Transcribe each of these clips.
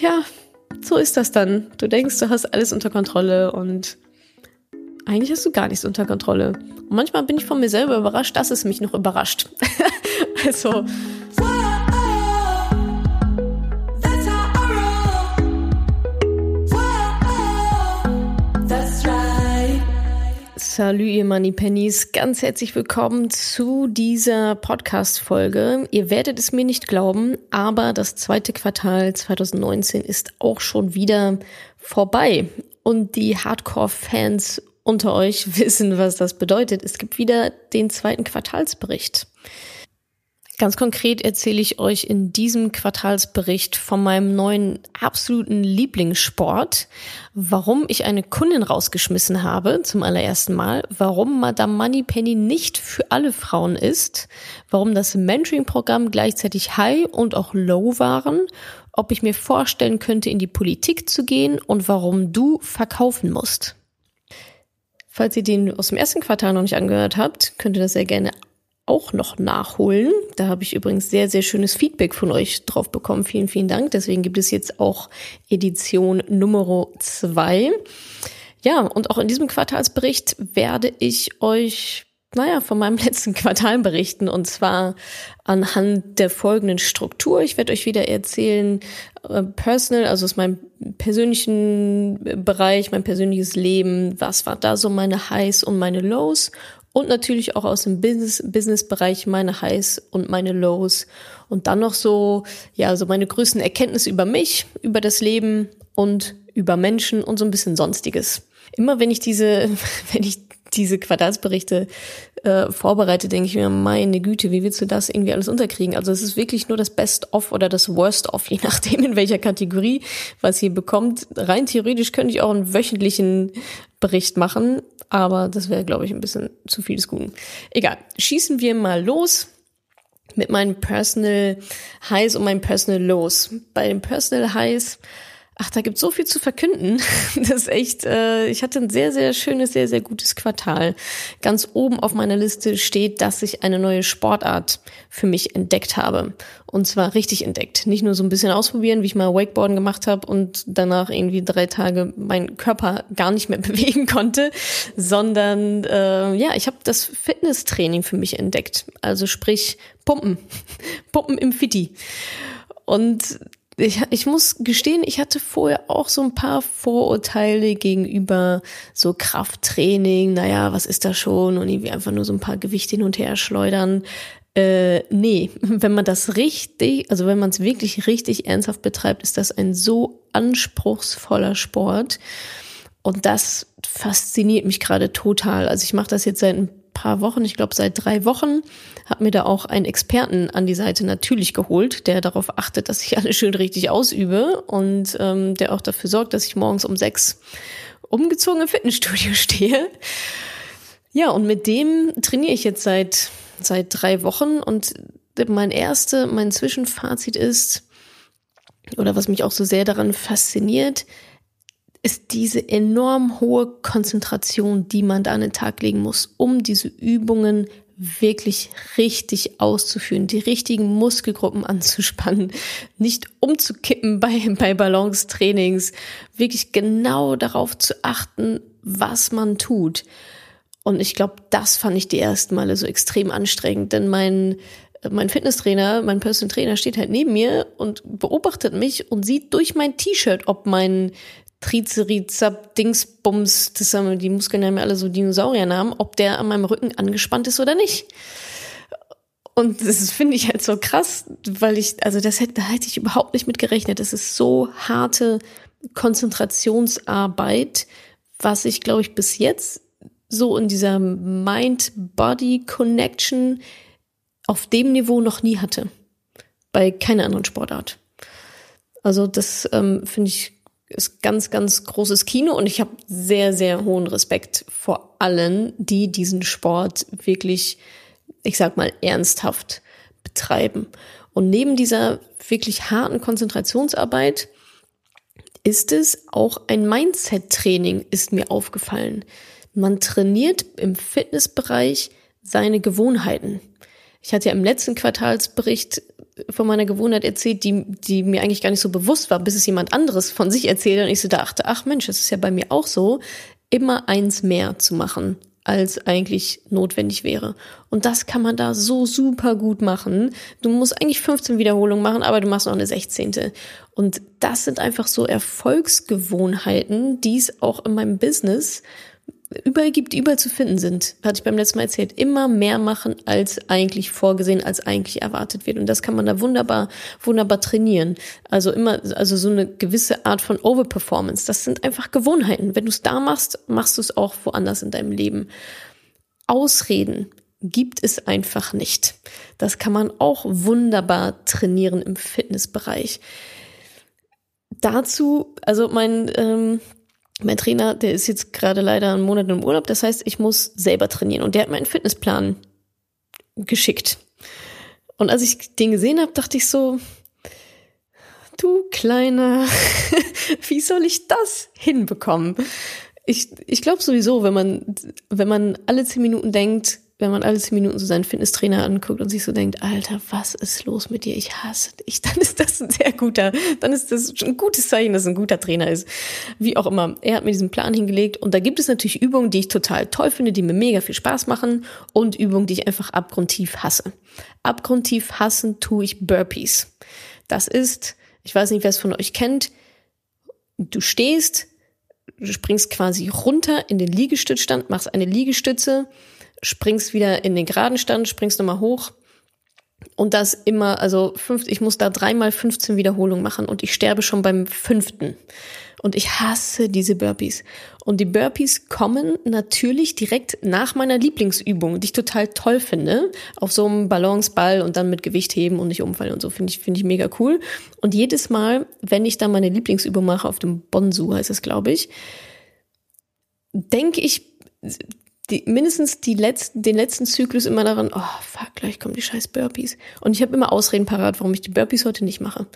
ja, so ist das dann. Du denkst, du hast alles unter Kontrolle und eigentlich hast du gar nichts unter Kontrolle. Und manchmal bin ich von mir selber überrascht, dass es mich noch überrascht. also. Salut, ihr Money Pennies. Ganz herzlich willkommen zu dieser Podcast-Folge. Ihr werdet es mir nicht glauben, aber das zweite Quartal 2019 ist auch schon wieder vorbei. Und die Hardcore-Fans unter euch wissen, was das bedeutet. Es gibt wieder den zweiten Quartalsbericht. Ganz konkret erzähle ich euch in diesem Quartalsbericht von meinem neuen absoluten Lieblingssport, warum ich eine Kundin rausgeschmissen habe zum allerersten Mal, warum Madame Moneypenny nicht für alle Frauen ist, warum das Mentoring-Programm gleichzeitig High und auch Low waren, ob ich mir vorstellen könnte, in die Politik zu gehen und warum du verkaufen musst. Falls ihr den aus dem ersten Quartal noch nicht angehört habt, könnt ihr das sehr gerne auch noch nachholen. Da habe ich übrigens sehr, sehr schönes Feedback von euch drauf bekommen. Vielen, vielen Dank. Deswegen gibt es jetzt auch Edition Nummer zwei. Ja, und auch in diesem Quartalsbericht werde ich euch naja, von meinem letzten Quartal berichten und zwar anhand der folgenden Struktur. Ich werde euch wieder erzählen, äh, personal, also aus meinem persönlichen Bereich, mein persönliches Leben, was war da so meine Highs und meine Lows und natürlich auch aus dem Business, Business-Bereich meine Highs und meine Lows und dann noch so, ja, so meine größten Erkenntnisse über mich, über das Leben und über Menschen und so ein bisschen Sonstiges. Immer wenn ich diese, wenn ich diese Quartalsberichte äh, vorbereite, denke ich mir, meine Güte, wie willst du das irgendwie alles unterkriegen? Also es ist wirklich nur das Best-of oder das Worst-of, je nachdem in welcher Kategorie was ihr bekommt. Rein theoretisch könnte ich auch einen wöchentlichen Bericht machen, aber das wäre, glaube ich, ein bisschen zu viel des Guten. Egal, schießen wir mal los mit meinen Personal Highs und meinen Personal Lows. Bei den Personal Highs Ach, da gibt's so viel zu verkünden. Das ist echt, äh, ich hatte ein sehr, sehr schönes, sehr, sehr gutes Quartal. Ganz oben auf meiner Liste steht, dass ich eine neue Sportart für mich entdeckt habe. Und zwar richtig entdeckt. Nicht nur so ein bisschen ausprobieren, wie ich mal Wakeboarden gemacht habe und danach irgendwie drei Tage meinen Körper gar nicht mehr bewegen konnte, sondern äh, ja, ich habe das Fitnesstraining für mich entdeckt. Also sprich Pumpen. Pumpen im Fitti. Und ich, ich muss gestehen, ich hatte vorher auch so ein paar Vorurteile gegenüber so Krafttraining. Naja, was ist das schon? Und irgendwie einfach nur so ein paar Gewichte hin und her schleudern. Äh, nee, wenn man das richtig, also wenn man es wirklich richtig ernsthaft betreibt, ist das ein so anspruchsvoller Sport. Und das fasziniert mich gerade total. Also ich mache das jetzt seit ein paar Wochen, ich glaube seit drei Wochen, habe mir da auch einen Experten an die Seite natürlich geholt, der darauf achtet, dass ich alles schön richtig ausübe und ähm, der auch dafür sorgt, dass ich morgens um sechs umgezogen im Fitnessstudio stehe. Ja, und mit dem trainiere ich jetzt seit, seit drei Wochen und mein erste, mein Zwischenfazit ist, oder was mich auch so sehr daran fasziniert, ist diese enorm hohe Konzentration, die man da an den Tag legen muss, um diese Übungen wirklich richtig auszuführen, die richtigen Muskelgruppen anzuspannen, nicht umzukippen bei, bei Balance-Trainings, wirklich genau darauf zu achten, was man tut. Und ich glaube, das fand ich die ersten Male so extrem anstrengend, denn mein mein Fitnesstrainer, mein Personal Trainer steht halt neben mir und beobachtet mich und sieht durch mein T-Shirt, ob mein Tricerizab, Dingsbums, das haben die Muskeln haben ja alle so Dinosauriernamen, ob der an meinem Rücken angespannt ist oder nicht. Und das finde ich halt so krass, weil ich, also das hätte, da hätte ich überhaupt nicht mit gerechnet. Das ist so harte Konzentrationsarbeit, was ich, glaube ich, bis jetzt so in dieser Mind-Body-Connection auf dem Niveau noch nie hatte. Bei keiner anderen Sportart. Also das ähm, finde ich ist ganz, ganz großes Kino und ich habe sehr, sehr hohen Respekt vor allen, die diesen Sport wirklich, ich sag mal, ernsthaft betreiben. Und neben dieser wirklich harten Konzentrationsarbeit ist es auch ein Mindset-Training, ist mir aufgefallen. Man trainiert im Fitnessbereich seine Gewohnheiten. Ich hatte ja im letzten Quartalsbericht von meiner Gewohnheit erzählt, die, die mir eigentlich gar nicht so bewusst war, bis es jemand anderes von sich erzählt und ich so dachte, ach Mensch, das ist ja bei mir auch so, immer eins mehr zu machen als eigentlich notwendig wäre. Und das kann man da so super gut machen. Du musst eigentlich 15 Wiederholungen machen, aber du machst noch eine 16. Und das sind einfach so Erfolgsgewohnheiten, die es auch in meinem Business überall gibt, überall zu finden sind. Hatte ich beim letzten Mal erzählt. Immer mehr machen als eigentlich vorgesehen, als eigentlich erwartet wird. Und das kann man da wunderbar, wunderbar trainieren. Also immer, also so eine gewisse Art von Overperformance. Das sind einfach Gewohnheiten. Wenn du es da machst, machst du es auch woanders in deinem Leben. Ausreden gibt es einfach nicht. Das kann man auch wunderbar trainieren im Fitnessbereich. Dazu, also mein ähm, mein Trainer, der ist jetzt gerade leider einen Monat im Urlaub, das heißt, ich muss selber trainieren und der hat meinen Fitnessplan geschickt. Und als ich den gesehen habe, dachte ich so, du kleiner, wie soll ich das hinbekommen? Ich, ich glaube sowieso, wenn man, wenn man alle zehn Minuten denkt, wenn man alle zehn Minuten so seinen Fitnesstrainer anguckt und sich so denkt, Alter, was ist los mit dir? Ich hasse dich. Dann ist das ein sehr guter, dann ist das ein gutes Zeichen, dass es ein guter Trainer ist. Wie auch immer. Er hat mir diesen Plan hingelegt und da gibt es natürlich Übungen, die ich total toll finde, die mir mega viel Spaß machen und Übungen, die ich einfach abgrundtief hasse. Abgrundtief hassen tue ich Burpees. Das ist, ich weiß nicht, wer es von euch kennt, du stehst, du springst quasi runter in den Liegestützstand, machst eine Liegestütze, springst wieder in den geraden Stand, springst nochmal hoch. Und das immer, also fünf, ich muss da dreimal 15 Wiederholungen machen und ich sterbe schon beim fünften. Und ich hasse diese Burpees. Und die Burpees kommen natürlich direkt nach meiner Lieblingsübung, die ich total toll finde. Auf so einem Balanceball und dann mit Gewicht heben und nicht umfallen und so. Finde ich, finde ich mega cool. Und jedes Mal, wenn ich da meine Lieblingsübung mache, auf dem Bonsu heißt es, glaube ich, denke ich die, mindestens die letzten, den letzten Zyklus immer daran, oh fuck, gleich kommen die scheiß Burpees. Und ich habe immer Ausreden parat, warum ich die Burpees heute nicht mache.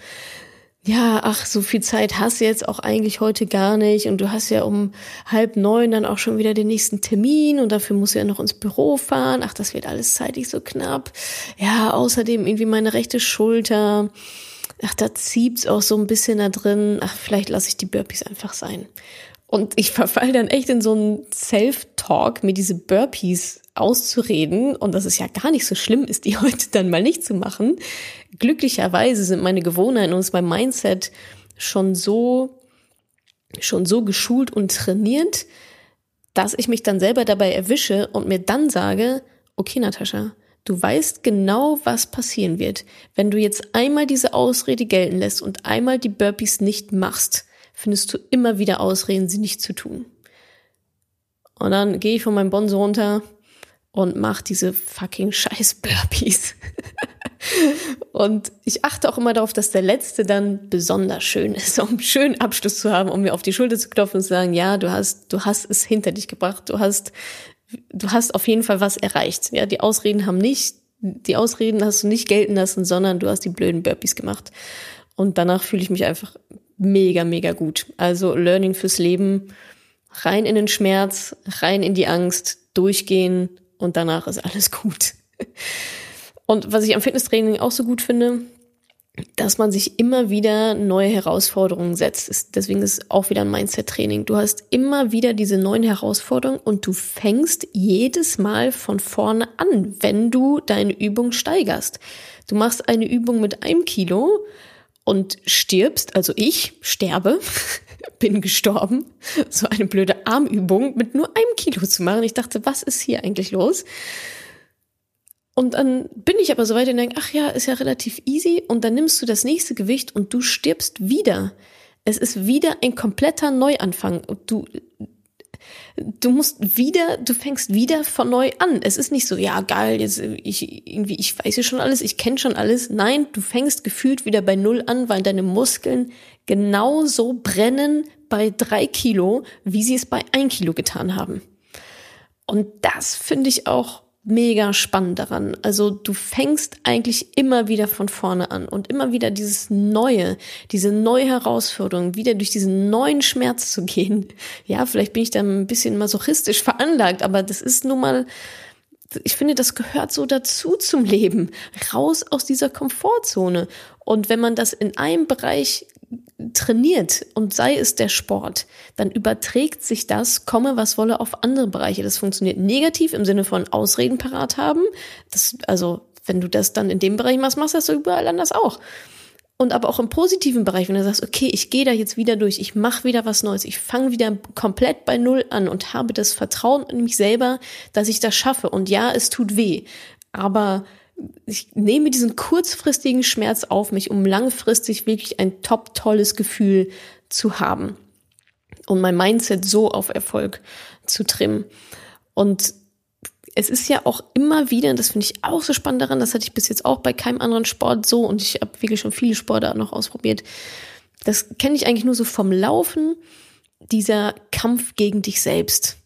Ja, ach, so viel Zeit hast du jetzt auch eigentlich heute gar nicht und du hast ja um halb neun dann auch schon wieder den nächsten Termin und dafür musst du ja noch ins Büro fahren. Ach, das wird alles zeitig so knapp. Ja, außerdem irgendwie meine rechte Schulter. Ach, da zieht's auch so ein bisschen da drin. Ach, vielleicht lasse ich die Burpees einfach sein. Und ich verfall dann echt in so einen Self-Talk, mir diese Burpees auszureden und dass es ja gar nicht so schlimm ist, die heute dann mal nicht zu machen. Glücklicherweise sind meine Gewohnheiten und mein Mindset schon so, schon so geschult und trainiert, dass ich mich dann selber dabei erwische und mir dann sage, okay, Natascha, du weißt genau, was passieren wird, wenn du jetzt einmal diese Ausrede gelten lässt und einmal die Burpees nicht machst findest du immer wieder Ausreden, sie nicht zu tun. Und dann gehe ich von meinem Bonzo runter und mache diese fucking scheiß Burpees. und ich achte auch immer darauf, dass der letzte dann besonders schön ist, um einen schönen Abschluss zu haben, um mir auf die Schulter zu klopfen und zu sagen, ja, du hast, du hast es hinter dich gebracht, du hast, du hast auf jeden Fall was erreicht. Ja, die Ausreden haben nicht, die Ausreden hast du nicht gelten lassen, sondern du hast die blöden Burpees gemacht. Und danach fühle ich mich einfach mega, mega gut. Also Learning fürs Leben, rein in den Schmerz, rein in die Angst, durchgehen und danach ist alles gut. Und was ich am Fitnesstraining auch so gut finde, dass man sich immer wieder neue Herausforderungen setzt. Deswegen ist es auch wieder ein Mindset-Training. Du hast immer wieder diese neuen Herausforderungen und du fängst jedes Mal von vorne an, wenn du deine Übung steigerst. Du machst eine Übung mit einem Kilo, und stirbst, also ich sterbe, bin gestorben, so eine blöde Armübung mit nur einem Kilo zu machen. Ich dachte, was ist hier eigentlich los? Und dann bin ich aber so weit und denke, ach ja, ist ja relativ easy. Und dann nimmst du das nächste Gewicht und du stirbst wieder. Es ist wieder ein kompletter Neuanfang. Du, du musst wieder, du fängst wieder von neu an. Es ist nicht so, ja geil, jetzt ich irgendwie, ich weiß ja schon alles, ich kenne schon alles. Nein, du fängst gefühlt wieder bei null an, weil deine Muskeln genauso brennen bei drei Kilo, wie sie es bei ein Kilo getan haben. Und das finde ich auch mega spannend daran. Also du fängst eigentlich immer wieder von vorne an und immer wieder dieses Neue, diese neue Herausforderung, wieder durch diesen neuen Schmerz zu gehen. Ja, vielleicht bin ich da ein bisschen masochistisch veranlagt, aber das ist nun mal, ich finde, das gehört so dazu zum Leben. Raus aus dieser Komfortzone. Und wenn man das in einem Bereich trainiert und sei es der Sport, dann überträgt sich das, komme was wolle, auf andere Bereiche. Das funktioniert negativ im Sinne von Ausreden parat haben. Das, also, wenn du das dann in dem Bereich machst, machst du das überall anders auch. Und aber auch im positiven Bereich, wenn du sagst, okay, ich gehe da jetzt wieder durch, ich mache wieder was Neues, ich fange wieder komplett bei Null an und habe das Vertrauen in mich selber, dass ich das schaffe. Und ja, es tut weh, aber ich nehme diesen kurzfristigen Schmerz auf mich, um langfristig wirklich ein top tolles Gefühl zu haben und mein Mindset so auf Erfolg zu trimmen. Und es ist ja auch immer wieder, das finde ich auch so spannend daran, das hatte ich bis jetzt auch bei keinem anderen Sport so und ich habe wirklich schon viele Sportarten noch ausprobiert. Das kenne ich eigentlich nur so vom Laufen, dieser Kampf gegen dich selbst.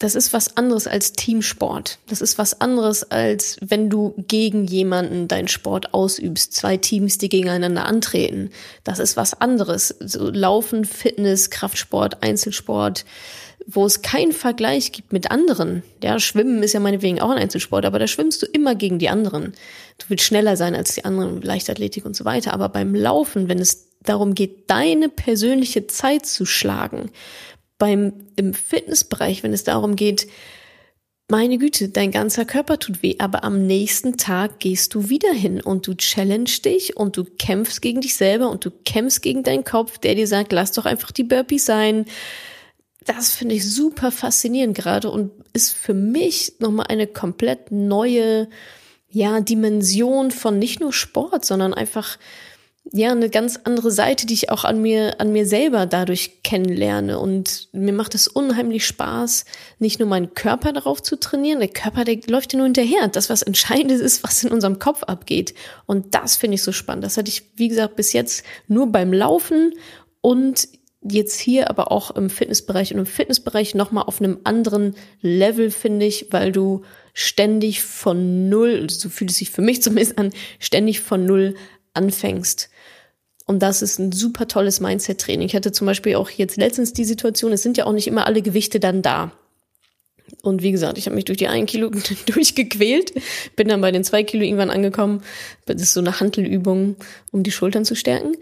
Das ist was anderes als Teamsport. Das ist was anderes als wenn du gegen jemanden deinen Sport ausübst. Zwei Teams, die gegeneinander antreten. Das ist was anderes. So Laufen, Fitness, Kraftsport, Einzelsport, wo es keinen Vergleich gibt mit anderen. Ja, Schwimmen ist ja meinetwegen auch ein Einzelsport, aber da schwimmst du immer gegen die anderen. Du willst schneller sein als die anderen, Leichtathletik und so weiter. Aber beim Laufen, wenn es darum geht, deine persönliche Zeit zu schlagen, beim, im Fitnessbereich, wenn es darum geht, meine Güte, dein ganzer Körper tut weh, aber am nächsten Tag gehst du wieder hin und du challenge dich und du kämpfst gegen dich selber und du kämpfst gegen deinen Kopf, der dir sagt, lass doch einfach die Burpees sein, das finde ich super faszinierend gerade und ist für mich nochmal eine komplett neue, ja, Dimension von nicht nur Sport, sondern einfach, ja, eine ganz andere Seite, die ich auch an mir, an mir selber dadurch kennenlerne. Und mir macht es unheimlich Spaß, nicht nur meinen Körper darauf zu trainieren. Der Körper, der läuft ja nur hinterher. Das, was entscheidend ist, was in unserem Kopf abgeht. Und das finde ich so spannend. Das hatte ich, wie gesagt, bis jetzt nur beim Laufen und jetzt hier aber auch im Fitnessbereich und im Fitnessbereich nochmal auf einem anderen Level, finde ich, weil du ständig von null, so fühlt es sich für mich zumindest an, ständig von null anfängst. Und das ist ein super tolles Mindset-Training. Ich hatte zum Beispiel auch jetzt letztens die Situation, es sind ja auch nicht immer alle Gewichte dann da. Und wie gesagt, ich habe mich durch die ein Kilo durchgequält, bin dann bei den zwei Kilo irgendwann angekommen. Das ist so eine Handelübung, um die Schultern zu stärken.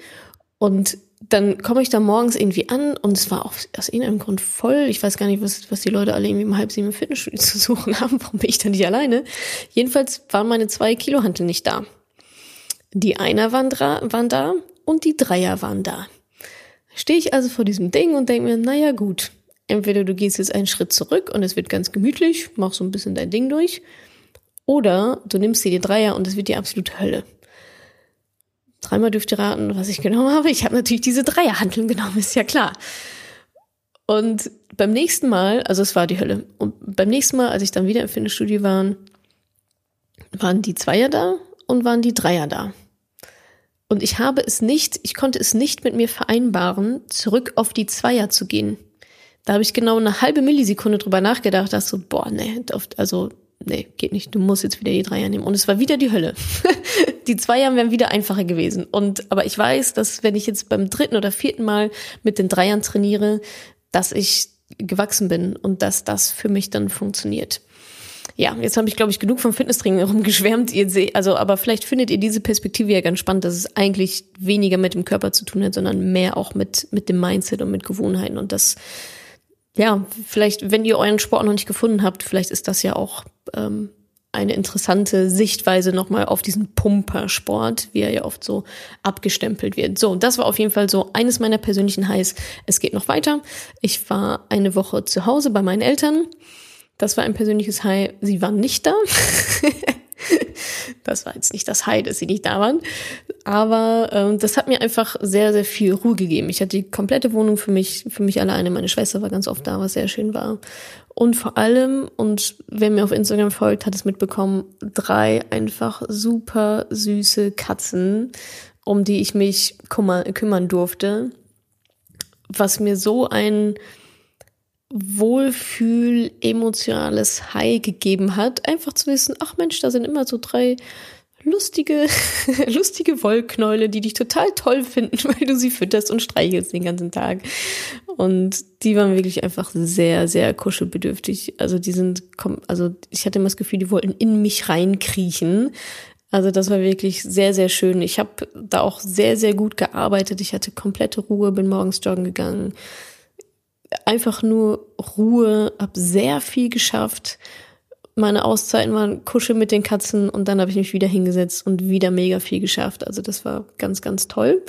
Und dann komme ich da morgens irgendwie an und es war auch aus irgendeinem Grund voll. Ich weiß gar nicht, was, was die Leute alle irgendwie um halb sieben im Fitnessstudio zu suchen haben. Warum bin ich da nicht alleine? Jedenfalls waren meine zwei Kilo Hantel nicht da. Die Einer waren, waren da und die Dreier waren da. Stehe ich also vor diesem Ding und denke mir, naja gut, entweder du gehst jetzt einen Schritt zurück und es wird ganz gemütlich, mach so ein bisschen dein Ding durch, oder du nimmst dir die Dreier und es wird die absolute Hölle. Dreimal dürft ihr raten, was ich genommen habe. Ich habe natürlich diese Dreierhandeln genommen, ist ja klar. Und beim nächsten Mal, also es war die Hölle. Und beim nächsten Mal, als ich dann wieder im Fitnessstudio war, waren die Zweier da und waren die Dreier da. Und ich habe es nicht, ich konnte es nicht mit mir vereinbaren, zurück auf die Zweier zu gehen. Da habe ich genau eine halbe Millisekunde drüber nachgedacht, dass so, boah, nee, also nee, geht nicht, du musst jetzt wieder die Dreier nehmen. Und es war wieder die Hölle. die Zweier wären wieder einfacher gewesen. Und, aber ich weiß, dass wenn ich jetzt beim dritten oder vierten Mal mit den Dreiern trainiere, dass ich gewachsen bin und dass das für mich dann funktioniert. Ja, jetzt habe ich, glaube ich, genug vom Fitnesstraining herumgeschwärmt. Ihr seht, also, aber vielleicht findet ihr diese Perspektive ja ganz spannend, dass es eigentlich weniger mit dem Körper zu tun hat, sondern mehr auch mit, mit dem Mindset und mit Gewohnheiten. Und das ja, vielleicht, wenn ihr euren Sport noch nicht gefunden habt, vielleicht ist das ja auch ähm, eine interessante Sichtweise nochmal auf diesen Pumpersport, wie er ja oft so abgestempelt wird. So, das war auf jeden Fall so eines meiner persönlichen Highs. Es geht noch weiter. Ich war eine Woche zu Hause bei meinen Eltern. Das war ein persönliches High. Sie waren nicht da. das war jetzt nicht das High, dass sie nicht da waren. Aber ähm, das hat mir einfach sehr, sehr viel Ruhe gegeben. Ich hatte die komplette Wohnung für mich, für mich alleine. Meine Schwester war ganz oft da, was sehr schön war. Und vor allem, und wer mir auf Instagram folgt, hat es mitbekommen, drei einfach super süße Katzen, um die ich mich kümmern, kümmern durfte. Was mir so ein Wohlfühl, emotionales High gegeben hat, einfach zu wissen, ach Mensch, da sind immer so drei lustige, lustige Wollknäule, die dich total toll finden, weil du sie fütterst und streichelst den ganzen Tag. Und die waren wirklich einfach sehr, sehr kuschelbedürftig. Also die sind, also ich hatte immer das Gefühl, die wollten in mich reinkriechen. Also das war wirklich sehr, sehr schön. Ich habe da auch sehr, sehr gut gearbeitet. Ich hatte komplette Ruhe, bin morgens joggen gegangen. Einfach nur Ruhe, habe sehr viel geschafft. Meine Auszeiten waren Kuschel mit den Katzen und dann habe ich mich wieder hingesetzt und wieder mega viel geschafft. Also das war ganz, ganz toll.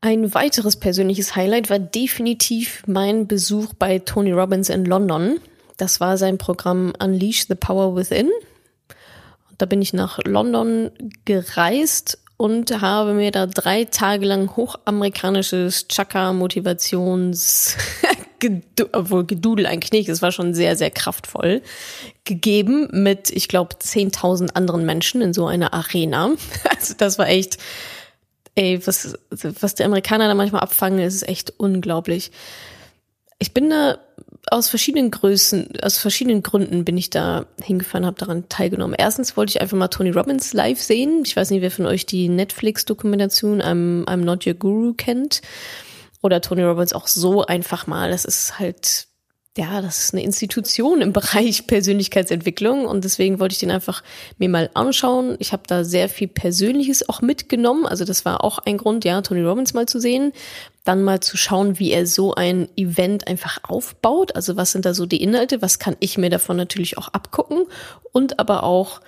Ein weiteres persönliches Highlight war definitiv mein Besuch bei Tony Robbins in London. Das war sein Programm Unleash the Power Within. Da bin ich nach London gereist und habe mir da drei Tage lang hochamerikanisches Chakra-Motivations, obwohl Gedudel eigentlich nicht, es war schon sehr, sehr kraftvoll, gegeben mit, ich glaube, 10.000 anderen Menschen in so einer Arena. Also das war echt, ey, was, was die Amerikaner da manchmal abfangen, ist echt unglaublich. Ich bin da aus verschiedenen Größen, aus verschiedenen Gründen bin ich da hingefahren, habe daran teilgenommen. Erstens wollte ich einfach mal Tony Robbins live sehen. Ich weiß nicht, wer von euch die Netflix-Dokumentation I'm, I'm Not Your Guru kennt. Oder Tony Robbins auch so einfach mal. Das ist halt ja, das ist eine Institution im Bereich Persönlichkeitsentwicklung und deswegen wollte ich den einfach mir mal anschauen. Ich habe da sehr viel Persönliches auch mitgenommen, also das war auch ein Grund, ja, Tony Robbins mal zu sehen, dann mal zu schauen, wie er so ein Event einfach aufbaut, also was sind da so die Inhalte, was kann ich mir davon natürlich auch abgucken? Und aber auch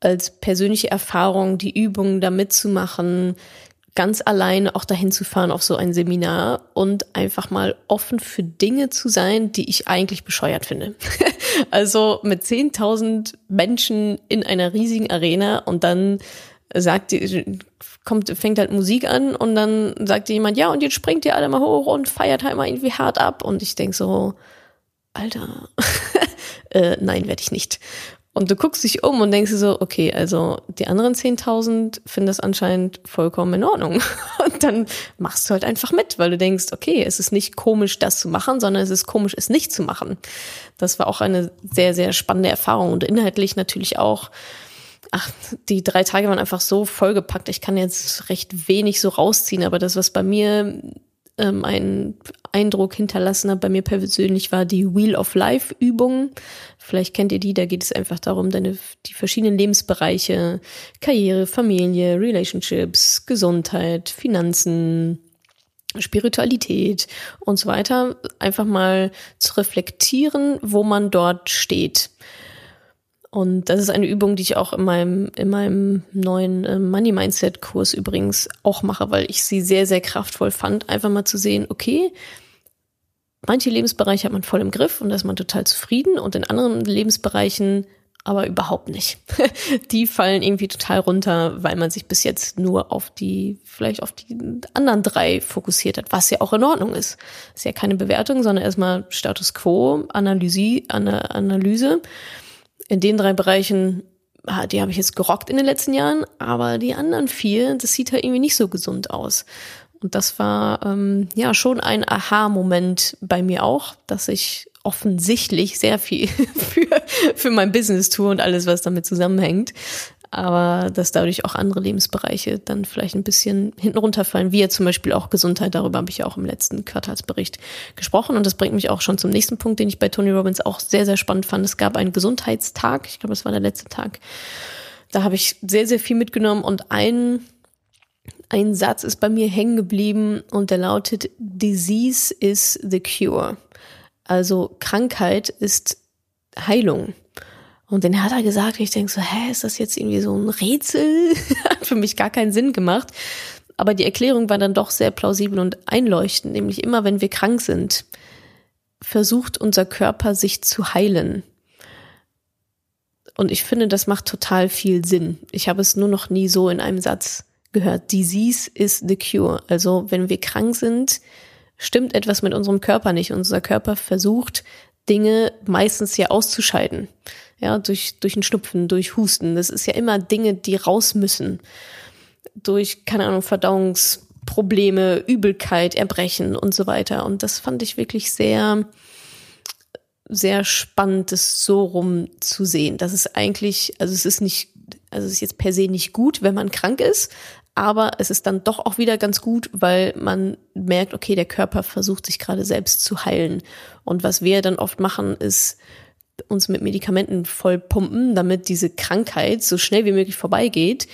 als persönliche Erfahrung die Übungen da mitzumachen, ganz alleine auch dahin zu fahren auf so ein Seminar und einfach mal offen für Dinge zu sein, die ich eigentlich bescheuert finde. also mit 10.000 Menschen in einer riesigen Arena und dann sagt die, kommt, fängt halt Musik an und dann sagt jemand, ja, und jetzt springt ihr alle mal hoch und feiert halt mal irgendwie hart ab. Und ich denk so, Alter, äh, nein, werde ich nicht. Und du guckst dich um und denkst dir so, okay, also die anderen 10.000 finden das anscheinend vollkommen in Ordnung. Und dann machst du halt einfach mit, weil du denkst, okay, es ist nicht komisch, das zu machen, sondern es ist komisch, es nicht zu machen. Das war auch eine sehr, sehr spannende Erfahrung und inhaltlich natürlich auch. Ach, die drei Tage waren einfach so vollgepackt. Ich kann jetzt recht wenig so rausziehen, aber das, was bei mir ähm, einen Eindruck hinterlassen hat bei mir persönlich, war die Wheel of Life Übung. Vielleicht kennt ihr die, da geht es einfach darum, deine, die verschiedenen Lebensbereiche, Karriere, Familie, Relationships, Gesundheit, Finanzen, Spiritualität und so weiter, einfach mal zu reflektieren, wo man dort steht. Und das ist eine Übung, die ich auch in meinem, in meinem neuen äh, Money Mindset Kurs übrigens auch mache, weil ich sie sehr, sehr kraftvoll fand, einfach mal zu sehen, okay, manche Lebensbereiche hat man voll im Griff und da ist man total zufrieden und in anderen Lebensbereichen aber überhaupt nicht. die fallen irgendwie total runter, weil man sich bis jetzt nur auf die, vielleicht auf die anderen drei fokussiert hat, was ja auch in Ordnung ist. ist ja keine Bewertung, sondern erstmal Status Quo, Analyse, Analyse in den drei Bereichen, die habe ich jetzt gerockt in den letzten Jahren, aber die anderen vier, das sieht halt irgendwie nicht so gesund aus. Und das war ähm, ja schon ein Aha-Moment bei mir auch, dass ich offensichtlich sehr viel für, für mein Business tue und alles, was damit zusammenhängt aber dass dadurch auch andere Lebensbereiche dann vielleicht ein bisschen hinten runterfallen, wie ja zum Beispiel auch Gesundheit, darüber habe ich ja auch im letzten Quartalsbericht gesprochen und das bringt mich auch schon zum nächsten Punkt, den ich bei Tony Robbins auch sehr, sehr spannend fand. Es gab einen Gesundheitstag, ich glaube, es war der letzte Tag, da habe ich sehr, sehr viel mitgenommen und ein, ein Satz ist bei mir hängen geblieben und der lautet, Disease is the cure. Also Krankheit ist Heilung. Und den hat er gesagt, ich denke so, hä, ist das jetzt irgendwie so ein Rätsel? hat für mich gar keinen Sinn gemacht. Aber die Erklärung war dann doch sehr plausibel und einleuchtend, nämlich immer wenn wir krank sind, versucht unser Körper sich zu heilen. Und ich finde, das macht total viel Sinn. Ich habe es nur noch nie so in einem Satz gehört. Disease is the cure. Also wenn wir krank sind, stimmt etwas mit unserem Körper nicht. Unser Körper versucht, Dinge meistens ja auszuscheiden ja, durch, durch einen Schnupfen, durch Husten. Das ist ja immer Dinge, die raus müssen. Durch, keine Ahnung, Verdauungsprobleme, Übelkeit, Erbrechen und so weiter. Und das fand ich wirklich sehr, sehr spannend, das so rum zu sehen. Das ist eigentlich, also es ist nicht, also es ist jetzt per se nicht gut, wenn man krank ist, aber es ist dann doch auch wieder ganz gut, weil man merkt, okay, der Körper versucht sich gerade selbst zu heilen. Und was wir dann oft machen, ist uns mit Medikamenten vollpumpen, damit diese Krankheit so schnell wie möglich vorbeigeht,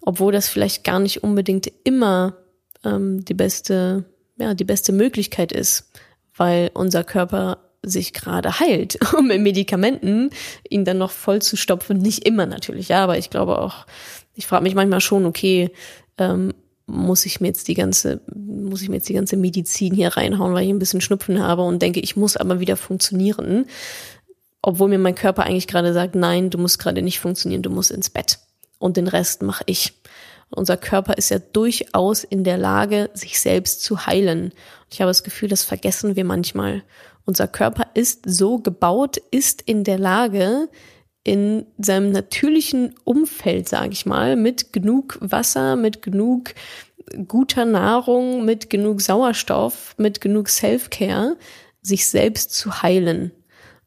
obwohl das vielleicht gar nicht unbedingt immer ähm, die beste, ja, die beste Möglichkeit ist, weil unser Körper sich gerade heilt, um mit Medikamenten ihn dann noch voll zu stopfen. Nicht immer natürlich, ja, aber ich glaube auch, ich frage mich manchmal schon, okay, ähm, muss ich mir jetzt die ganze, muss ich mir jetzt die ganze Medizin hier reinhauen, weil ich ein bisschen Schnupfen habe und denke, ich muss aber wieder funktionieren. Obwohl mir mein Körper eigentlich gerade sagt, nein, du musst gerade nicht funktionieren, du musst ins Bett. Und den Rest mache ich. Unser Körper ist ja durchaus in der Lage, sich selbst zu heilen. Ich habe das Gefühl, das vergessen wir manchmal. Unser Körper ist so gebaut, ist in der Lage, in seinem natürlichen Umfeld, sage ich mal, mit genug Wasser, mit genug guter Nahrung, mit genug Sauerstoff, mit genug Self-Care, sich selbst zu heilen.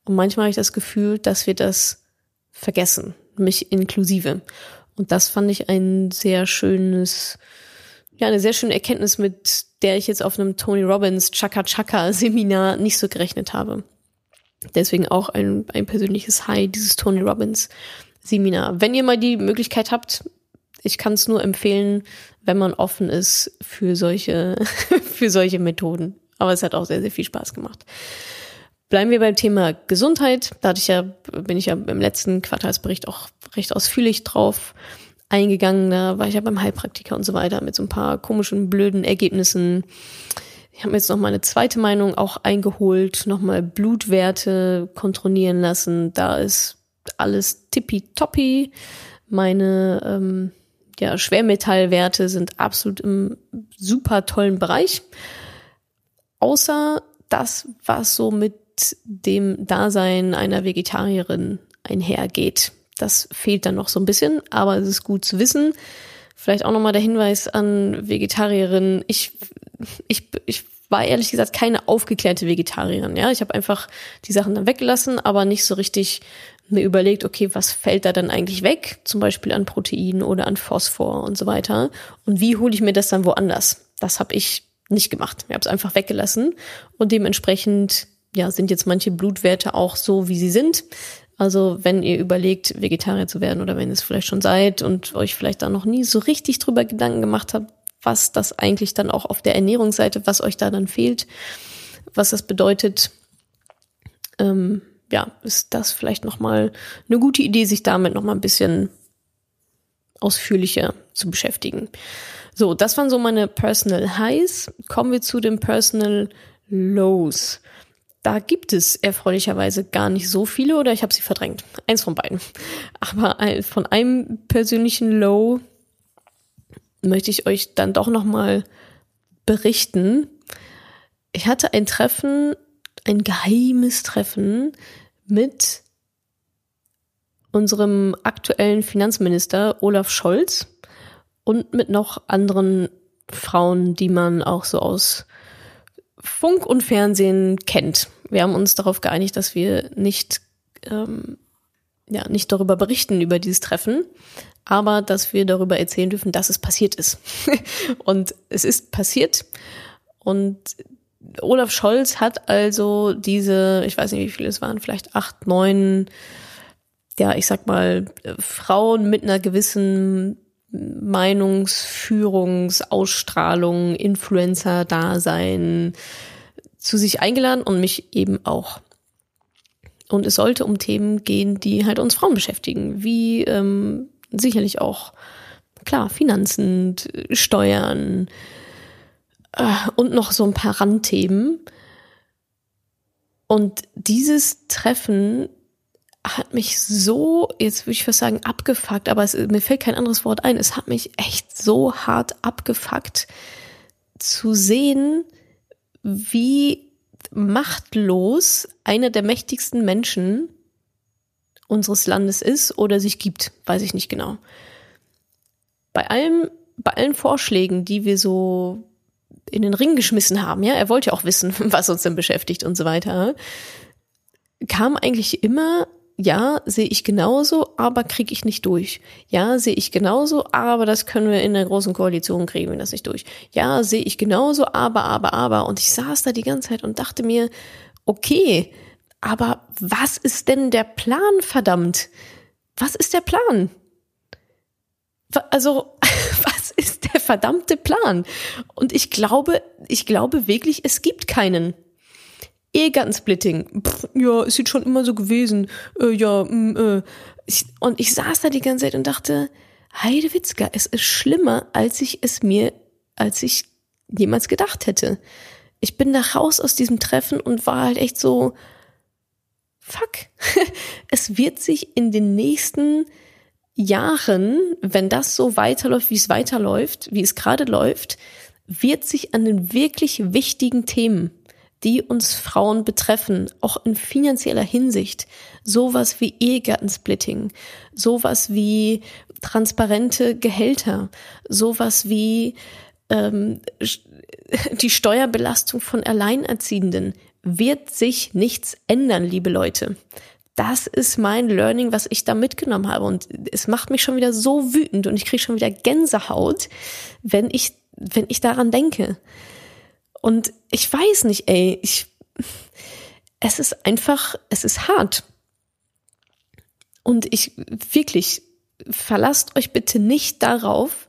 Und manchmal habe ich das Gefühl, dass wir das vergessen, mich inklusive. Und das fand ich ein sehr schönes, ja, eine sehr schöne Erkenntnis, mit der ich jetzt auf einem Tony Robbins Chaka Chaka Seminar nicht so gerechnet habe. Deswegen auch ein, ein persönliches High, dieses Tony Robbins Seminar. Wenn ihr mal die Möglichkeit habt, ich kann es nur empfehlen, wenn man offen ist für solche, für solche Methoden. Aber es hat auch sehr, sehr viel Spaß gemacht. Bleiben wir beim Thema Gesundheit. Da hatte ich ja, bin ich ja im letzten Quartalsbericht auch recht ausführlich drauf eingegangen. Da war ich ja beim Heilpraktiker und so weiter mit so ein paar komischen, blöden Ergebnissen. Ich habe mir jetzt noch mal eine zweite Meinung auch eingeholt, nochmal Blutwerte kontrollieren lassen. Da ist alles tippitoppi. Meine ähm, ja, Schwermetallwerte sind absolut im super tollen Bereich. Außer das, was so mit dem Dasein einer Vegetarierin einhergeht. Das fehlt dann noch so ein bisschen, aber es ist gut zu wissen. Vielleicht auch nochmal der Hinweis an Vegetarierinnen. Ich ich, ich war ehrlich gesagt keine aufgeklärte Vegetarierin. Ja, ich habe einfach die Sachen dann weggelassen, aber nicht so richtig mir überlegt, okay, was fällt da dann eigentlich weg, zum Beispiel an Protein oder an Phosphor und so weiter. Und wie hole ich mir das dann woanders? Das habe ich nicht gemacht. Ich habe es einfach weggelassen und dementsprechend ja sind jetzt manche Blutwerte auch so, wie sie sind. Also wenn ihr überlegt, Vegetarier zu werden oder wenn ihr es vielleicht schon seid und euch vielleicht da noch nie so richtig drüber Gedanken gemacht habt, was das eigentlich dann auch auf der Ernährungsseite, was euch da dann fehlt, was das bedeutet, ähm, ja, ist das vielleicht nochmal eine gute Idee, sich damit nochmal ein bisschen ausführlicher zu beschäftigen. So, das waren so meine Personal Highs. Kommen wir zu den Personal Lows. Da gibt es erfreulicherweise gar nicht so viele oder ich habe sie verdrängt. Eins von beiden. Aber von einem persönlichen Low möchte ich euch dann doch noch mal berichten. Ich hatte ein Treffen, ein geheimes Treffen mit unserem aktuellen Finanzminister Olaf Scholz und mit noch anderen Frauen, die man auch so aus Funk und Fernsehen kennt. Wir haben uns darauf geeinigt, dass wir nicht ähm, ja nicht darüber berichten über dieses Treffen, aber dass wir darüber erzählen dürfen, dass es passiert ist. und es ist passiert. Und Olaf Scholz hat also diese, ich weiß nicht, wie viele es waren, vielleicht acht, neun, ja, ich sag mal, Frauen mit einer gewissen Meinungsführungs-, Ausstrahlung, Influencer-Dasein zu sich eingeladen und mich eben auch. Und es sollte um Themen gehen, die halt uns Frauen beschäftigen, wie ähm, sicherlich auch, klar, Finanzen, Steuern äh, und noch so ein paar Randthemen. Und dieses Treffen hat mich so, jetzt würde ich fast sagen, abgefuckt, aber es, mir fällt kein anderes Wort ein. Es hat mich echt so hart abgefuckt zu sehen, wie machtlos einer der mächtigsten Menschen unseres Landes ist oder sich gibt, weiß ich nicht genau. Bei allem, bei allen Vorschlägen, die wir so in den Ring geschmissen haben, ja, er wollte ja auch wissen, was uns denn beschäftigt und so weiter, kam eigentlich immer ja, sehe ich genauso, aber kriege ich nicht durch. Ja, sehe ich genauso, aber das können wir in der großen Koalition kriegen wir das nicht durch. Ja, sehe ich genauso, aber, aber, aber. Und ich saß da die ganze Zeit und dachte mir, okay, aber was ist denn der Plan, verdammt? Was ist der Plan? Also, was ist der verdammte Plan? Und ich glaube, ich glaube wirklich, es gibt keinen. Ehegattensplitting. Pff, ja, ist jetzt schon immer so gewesen. Äh, ja, mh, mm, äh. Ich, und ich saß da die ganze Zeit und dachte, Heidewitzka, es ist schlimmer, als ich es mir, als ich jemals gedacht hätte. Ich bin da raus aus diesem Treffen und war halt echt so, fuck, es wird sich in den nächsten Jahren, wenn das so weiterläuft, wie es weiterläuft, wie es gerade läuft, wird sich an den wirklich wichtigen Themen die uns Frauen betreffen, auch in finanzieller Hinsicht. Sowas wie Ehegattensplitting, sowas wie transparente Gehälter, sowas wie ähm, die Steuerbelastung von Alleinerziehenden. Wird sich nichts ändern, liebe Leute. Das ist mein Learning, was ich da mitgenommen habe. Und es macht mich schon wieder so wütend und ich kriege schon wieder Gänsehaut, wenn ich, wenn ich daran denke. Und ich weiß nicht, ey, ich, es ist einfach, es ist hart. Und ich wirklich, verlasst euch bitte nicht darauf,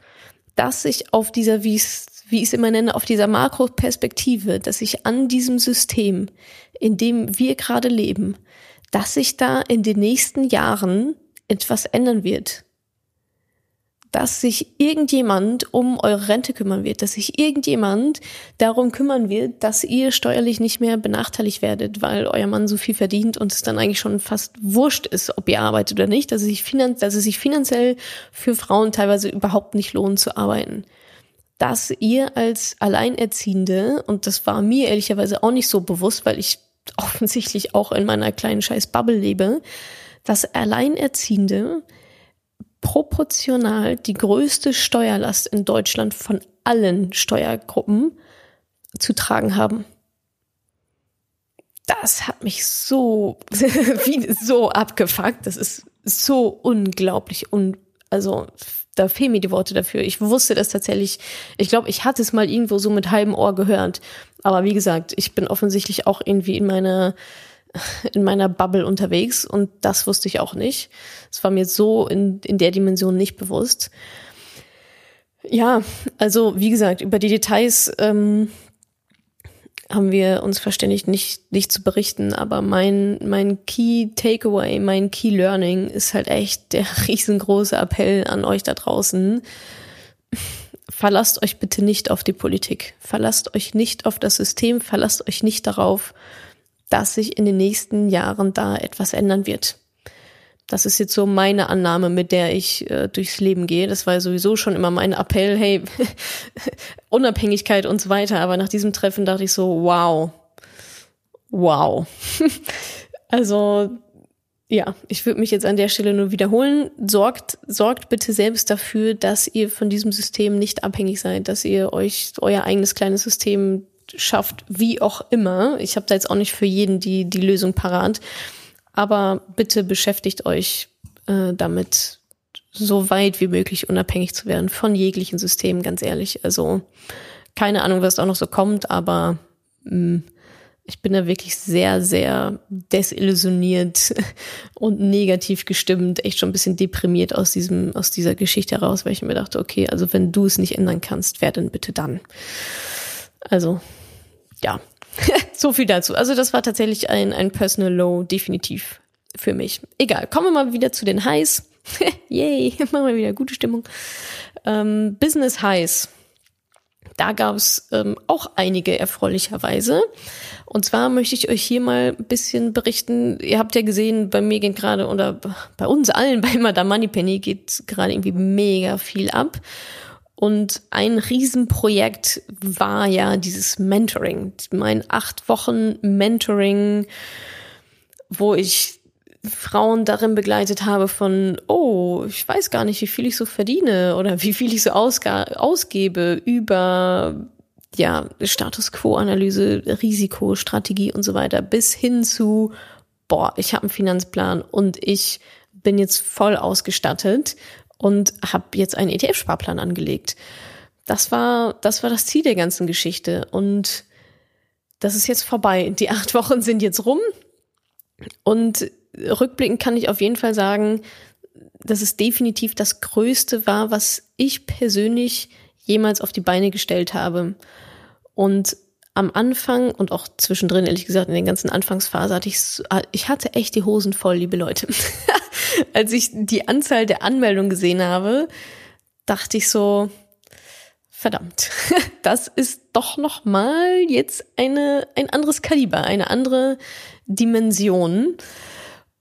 dass ich auf dieser, wie ich es, wie ich es immer nenne, auf dieser Makroperspektive, dass ich an diesem System, in dem wir gerade leben, dass sich da in den nächsten Jahren etwas ändern wird dass sich irgendjemand um eure Rente kümmern wird, dass sich irgendjemand darum kümmern wird, dass ihr steuerlich nicht mehr benachteiligt werdet, weil euer Mann so viel verdient und es dann eigentlich schon fast wurscht ist, ob ihr arbeitet oder nicht, dass es sich, finan dass es sich finanziell für Frauen teilweise überhaupt nicht lohnt zu arbeiten. Dass ihr als Alleinerziehende, und das war mir ehrlicherweise auch nicht so bewusst, weil ich offensichtlich auch in meiner kleinen scheiß Bubble lebe, dass Alleinerziehende proportional die größte Steuerlast in Deutschland von allen Steuergruppen zu tragen haben. Das hat mich so, so abgefuckt. Das ist so unglaublich und also da fehlen mir die Worte dafür. Ich wusste das tatsächlich. Ich glaube, ich hatte es mal irgendwo so mit halbem Ohr gehört. Aber wie gesagt, ich bin offensichtlich auch irgendwie in meiner in meiner Bubble unterwegs und das wusste ich auch nicht. Es war mir so in, in der Dimension nicht bewusst. Ja, also wie gesagt, über die Details ähm, haben wir uns verständigt, nicht, nicht zu berichten, aber mein, mein Key Takeaway, mein Key Learning ist halt echt der riesengroße Appell an euch da draußen. Verlasst euch bitte nicht auf die Politik. Verlasst euch nicht auf das System. Verlasst euch nicht darauf, dass sich in den nächsten Jahren da etwas ändern wird. Das ist jetzt so meine Annahme, mit der ich äh, durchs Leben gehe. Das war sowieso schon immer mein Appell, hey, Unabhängigkeit und so weiter. Aber nach diesem Treffen dachte ich so, wow, wow. also ja, ich würde mich jetzt an der Stelle nur wiederholen. Sorgt, sorgt bitte selbst dafür, dass ihr von diesem System nicht abhängig seid, dass ihr euch euer eigenes kleines System schafft, wie auch immer. Ich habe da jetzt auch nicht für jeden die, die Lösung parat. Aber bitte beschäftigt euch äh, damit, so weit wie möglich unabhängig zu werden von jeglichen Systemen, ganz ehrlich. Also keine Ahnung, was auch noch so kommt, aber mh, mm, ich bin da wirklich sehr, sehr desillusioniert und negativ gestimmt, echt schon ein bisschen deprimiert aus diesem, aus dieser Geschichte heraus, weil ich mir dachte, okay, also wenn du es nicht ändern kannst, wer denn bitte dann? Also, ja, so viel dazu. Also das war tatsächlich ein, ein Personal Low, definitiv für mich. Egal, kommen wir mal wieder zu den Highs. Yay, machen wir wieder gute Stimmung. Ähm, Business Highs. Da gab es ähm, auch einige erfreulicherweise. Und zwar möchte ich euch hier mal ein bisschen berichten. Ihr habt ja gesehen, bei mir geht gerade, oder bei uns allen bei Madame Moneypenny geht gerade irgendwie mega viel ab. Und ein Riesenprojekt war ja dieses Mentoring, mein acht Wochen Mentoring, wo ich Frauen darin begleitet habe von, oh, ich weiß gar nicht, wie viel ich so verdiene oder wie viel ich so ausgebe über ja, Status Quo-Analyse, Risikostrategie und so weiter, bis hin zu, boah, ich habe einen Finanzplan und ich bin jetzt voll ausgestattet und habe jetzt einen ETF-Sparplan angelegt. Das war, das war das Ziel der ganzen Geschichte. Und das ist jetzt vorbei. Die acht Wochen sind jetzt rum. Und rückblickend kann ich auf jeden Fall sagen, dass es definitiv das Größte war, was ich persönlich jemals auf die Beine gestellt habe. Und am Anfang und auch zwischendrin, ehrlich gesagt, in der ganzen Anfangsphase hatte ich, ich hatte echt die Hosen voll, liebe Leute. Als ich die Anzahl der Anmeldungen gesehen habe, dachte ich so, verdammt, das ist doch noch mal jetzt eine, ein anderes Kaliber, eine andere Dimension.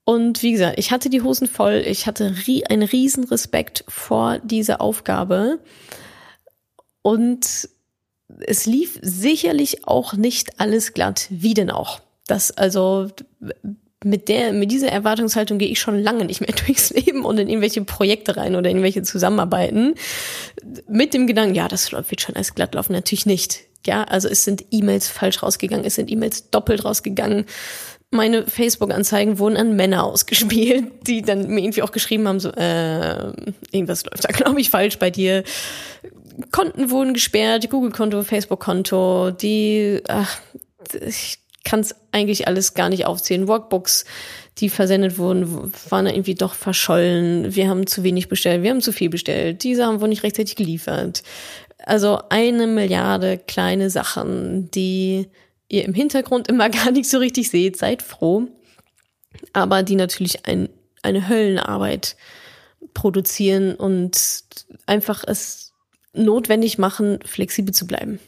Und wie gesagt, ich hatte die Hosen voll, ich hatte einen riesen Respekt vor dieser Aufgabe. Und es lief sicherlich auch nicht alles glatt. Wie denn auch? Das also mit der, mit dieser Erwartungshaltung gehe ich schon lange nicht mehr durchs Leben und in irgendwelche Projekte rein oder in irgendwelche Zusammenarbeiten. Mit dem Gedanken, ja, das wird schon alles glatt laufen. Natürlich nicht. Ja, also es sind E-Mails falsch rausgegangen, es sind E-Mails doppelt rausgegangen. Meine Facebook-Anzeigen wurden an Männer ausgespielt, die dann mir irgendwie auch geschrieben haben, so, äh, irgendwas läuft da, glaube ich, falsch bei dir Konten wurden gesperrt, Google-Konto, Facebook-Konto, die, ach, ich kann es eigentlich alles gar nicht aufzählen. Workbooks, die versendet wurden, waren irgendwie doch verschollen. Wir haben zu wenig bestellt, wir haben zu viel bestellt. Die Sachen wurden nicht rechtzeitig geliefert. Also eine Milliarde kleine Sachen, die ihr im Hintergrund immer gar nicht so richtig seht. Seid froh. Aber die natürlich ein, eine Höllenarbeit produzieren und einfach es notwendig machen, flexibel zu bleiben.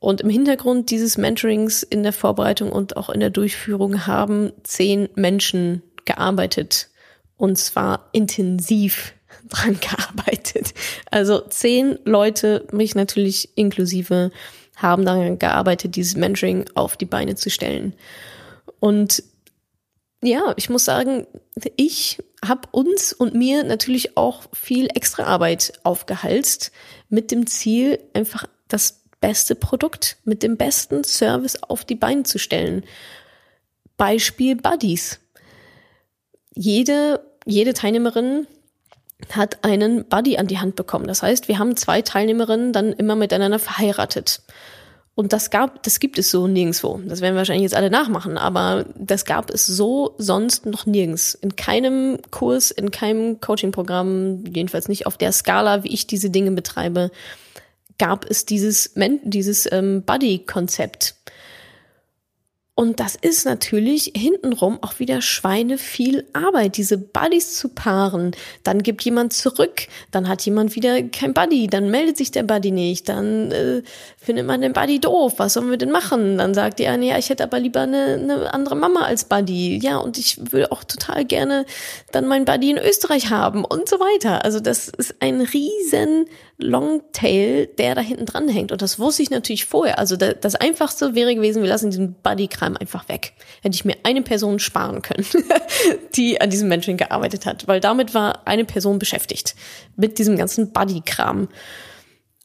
Und im Hintergrund dieses Mentorings in der Vorbereitung und auch in der Durchführung haben zehn Menschen gearbeitet. Und zwar intensiv dran gearbeitet. Also zehn Leute, mich natürlich inklusive, haben daran gearbeitet, dieses Mentoring auf die Beine zu stellen. Und ja, ich muss sagen, ich habe uns und mir natürlich auch viel extra Arbeit aufgehalst mit dem Ziel, einfach das beste Produkt mit dem besten Service auf die Beine zu stellen. Beispiel Buddies. Jede, jede Teilnehmerin hat einen Buddy an die Hand bekommen. Das heißt, wir haben zwei Teilnehmerinnen dann immer miteinander verheiratet. Und das gab, das gibt es so nirgendwo. Das werden wir wahrscheinlich jetzt alle nachmachen, aber das gab es so sonst noch nirgends. In keinem Kurs, in keinem Coaching-Programm, jedenfalls nicht auf der Skala, wie ich diese Dinge betreibe, gab es dieses, dieses ähm, Buddy-Konzept. Und das ist natürlich hintenrum auch wieder Schweine viel Arbeit, diese Buddies zu paaren. Dann gibt jemand zurück, dann hat jemand wieder kein Buddy, dann meldet sich der Buddy nicht, dann äh, findet man den Buddy doof, was sollen wir denn machen? Dann sagt die eine, ja, ich hätte aber lieber eine, eine andere Mama als Buddy. Ja, und ich will auch total gerne dann meinen Buddy in Österreich haben und so weiter. Also das ist ein riesen Longtail, der da hinten dran hängt. Und das wusste ich natürlich vorher. Also das Einfachste wäre gewesen, wir lassen diesen Buddy-Kram einfach weg. Hätte ich mir eine Person sparen können, die an diesem Mentoring gearbeitet hat. Weil damit war eine Person beschäftigt. Mit diesem ganzen Buddy-Kram.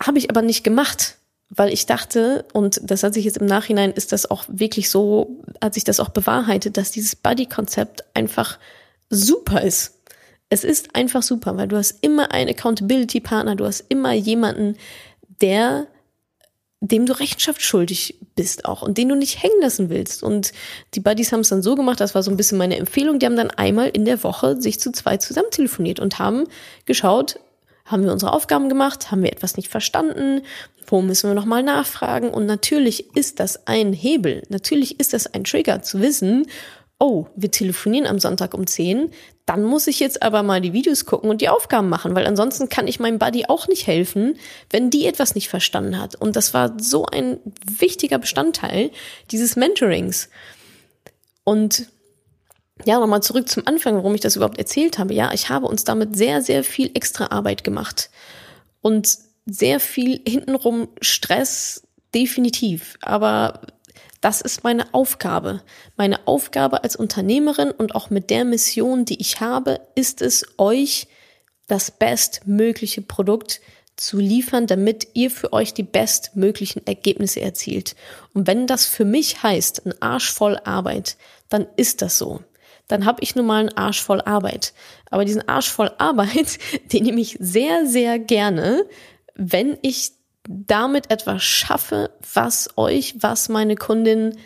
Habe ich aber nicht gemacht. Weil ich dachte, und das hat sich jetzt im Nachhinein, ist das auch wirklich so, hat sich das auch bewahrheitet, dass dieses Buddy-Konzept einfach super ist es ist einfach super, weil du hast immer einen Accountability-Partner, du hast immer jemanden, der dem du Rechenschaft schuldig bist auch und den du nicht hängen lassen willst. Und die Buddies haben es dann so gemacht, das war so ein bisschen meine Empfehlung, die haben dann einmal in der Woche sich zu zweit zusammen telefoniert und haben geschaut, haben wir unsere Aufgaben gemacht, haben wir etwas nicht verstanden, wo müssen wir nochmal nachfragen? Und natürlich ist das ein Hebel, natürlich ist das ein Trigger zu wissen, oh, wir telefonieren am Sonntag um 10, dann muss ich jetzt aber mal die Videos gucken und die Aufgaben machen, weil ansonsten kann ich meinem Buddy auch nicht helfen, wenn die etwas nicht verstanden hat. Und das war so ein wichtiger Bestandteil dieses Mentorings. Und ja, nochmal zurück zum Anfang, warum ich das überhaupt erzählt habe. Ja, ich habe uns damit sehr, sehr viel extra Arbeit gemacht und sehr viel hintenrum Stress, definitiv. Aber das ist meine Aufgabe. Meine Aufgabe als Unternehmerin und auch mit der Mission, die ich habe, ist es, euch das bestmögliche Produkt zu liefern, damit ihr für euch die bestmöglichen Ergebnisse erzielt. Und wenn das für mich heißt, ein Arsch voll Arbeit, dann ist das so. Dann habe ich nun mal einen Arsch voll Arbeit. Aber diesen Arsch voll Arbeit, den nehme ich sehr, sehr gerne, wenn ich damit etwas schaffe, was euch, was meine Kundin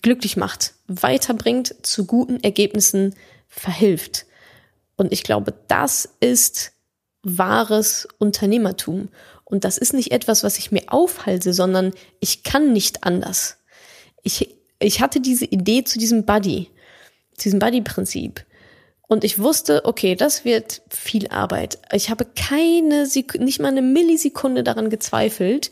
glücklich macht, weiterbringt, zu guten Ergebnissen verhilft. Und ich glaube, das ist wahres Unternehmertum. Und das ist nicht etwas, was ich mir aufhalte, sondern ich kann nicht anders. Ich, ich hatte diese Idee zu diesem Buddy, diesem Buddy-Prinzip. Und ich wusste, okay, das wird viel Arbeit. Ich habe keine, nicht mal eine Millisekunde daran gezweifelt,